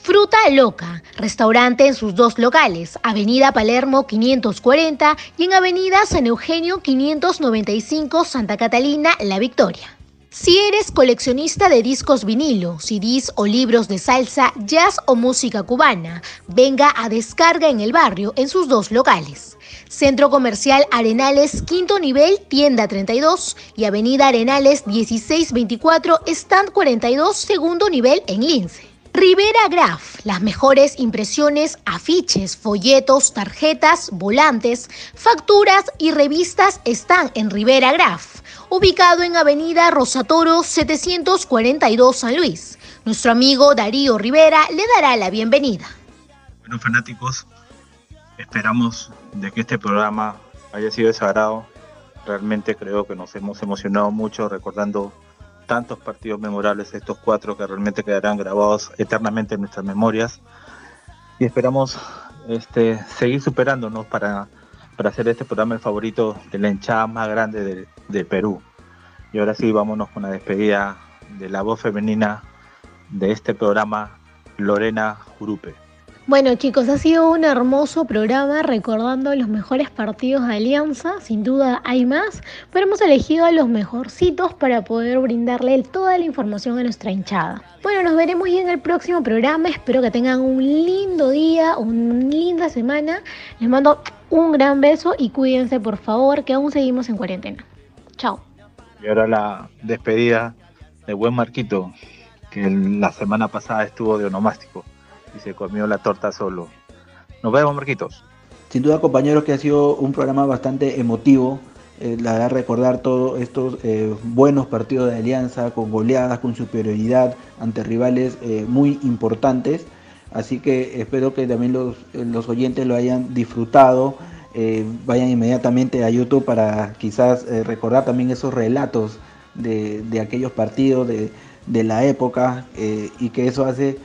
Fruta Loca, restaurante en sus dos locales, Avenida Palermo 540 y en Avenida San Eugenio 595 Santa Catalina, La Victoria. Si eres coleccionista de discos vinilo, CDs o libros de salsa, jazz o música cubana, venga a Descarga en el barrio en sus dos locales. Centro Comercial Arenales, quinto nivel, tienda 32 y Avenida Arenales 1624, stand 42, segundo nivel en Lince. Rivera Graph, las mejores impresiones, afiches, folletos, tarjetas, volantes, facturas y revistas están en Rivera Graph ubicado en Avenida Rosatoro 742 San Luis. Nuestro amigo Darío Rivera le dará la bienvenida. Bueno, fanáticos, esperamos de que este programa haya sido de sagrado. Realmente creo que nos hemos emocionado mucho recordando tantos partidos memorables, estos cuatro que realmente quedarán grabados eternamente en nuestras memorias. Y esperamos este, seguir superándonos para para hacer este programa el favorito de la hinchada más grande de, Perú. Y ahora sí, vámonos con la despedida de la voz femenina de este programa, Lorena Jurupe. Bueno chicos, ha sido un hermoso programa recordando los mejores partidos de Alianza, sin duda hay más, pero hemos elegido a los mejorcitos para poder brindarle toda la información a nuestra hinchada. Bueno, nos veremos en el próximo programa, espero que tengan un lindo día, una linda semana, les mando un gran beso y cuídense por favor, que aún seguimos en cuarentena. Chao. Y ahora la despedida de buen Marquito, que la semana pasada estuvo de onomástico se comió la torta solo. Nos vemos, Marquitos. Sin duda, compañeros, que ha sido un programa bastante emotivo eh, la hará recordar todos estos eh, buenos partidos de alianza, con goleadas, con superioridad ante rivales eh, muy importantes. Así que espero que también los, los oyentes lo hayan disfrutado. vayan inmediatamente a YouTube para quizás recordar también esos relatos de, de aquellos partidos de, de la época y que eso hace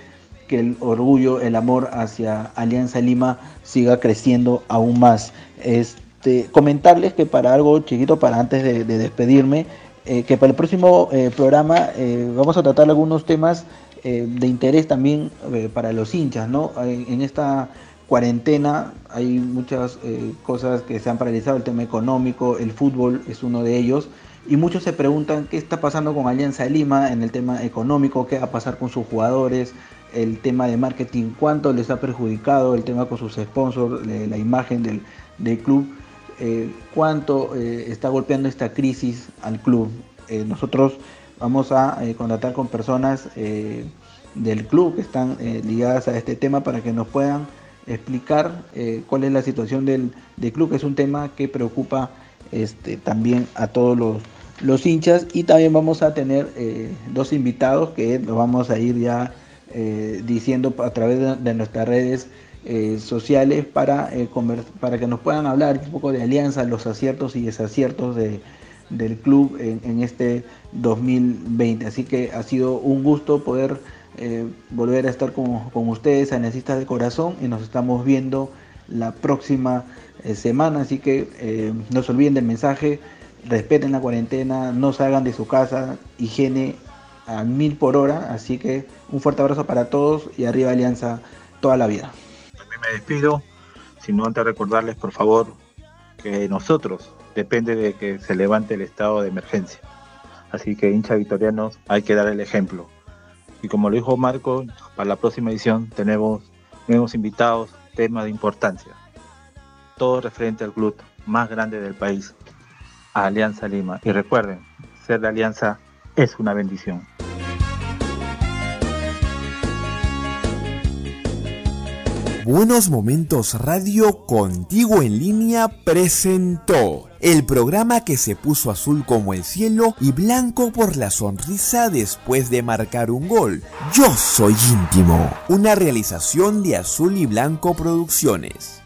que el orgullo, el amor hacia Alianza Lima siga creciendo aún más. Este, comentarles que para algo chiquito, para antes de, despedirme, eh, que para el próximo eh, programa eh, vamos a tratar algunos temas de interés también para los hinchas, ¿no? En, esta cuarentena hay muchas cosas que se han paralizado, el tema económico, el fútbol es uno de ellos, y muchos se preguntan qué está pasando con Alianza Lima en el tema económico, qué va a pasar con sus jugadores, el tema de marketing, cuánto les ha perjudicado el tema con sus sponsors, la imagen del, club, eh, cuánto eh, está golpeando esta crisis al club. Eh, nosotros vamos a contratar con personas del club que están ligadas a este tema para que nos puedan explicar cuál es la situación del, club, que es un tema que preocupa este, también a todos los, los hinchas y también vamos a tener dos invitados que nos vamos a ir ya eh, diciendo a través de, nuestras redes eh, sociales para, eh, para que nos puedan hablar un poco de alianza, los aciertos y desaciertos de, del club en, este 2020. Así que ha sido un gusto poder volver a estar con, con ustedes, analistas de corazón, y nos estamos viendo la próxima semana. Así que no se olviden del mensaje, respeten la cuarentena, no salgan de su casa, higiene a mil por hora. Así que un fuerte abrazo para todos y arriba Alianza toda la vida. También me despido, no antes recordarles por favor que nosotros depende de que se levante el estado de emergencia. Así que hincha victorianos hay que dar el ejemplo. Y como lo dijo Marco, para la próxima edición tenemos nuevos invitados, temas de importancia. Todo referente al club más grande del país, Alianza Lima. Y recuerden, ser de Alianza es una bendición. Buenos Momentos Radio Contigo en línea presentó el programa que se puso azul como el cielo y blanco por la sonrisa después de marcar un gol. Yo soy íntimo, una realización de Azul y Blanco Producciones.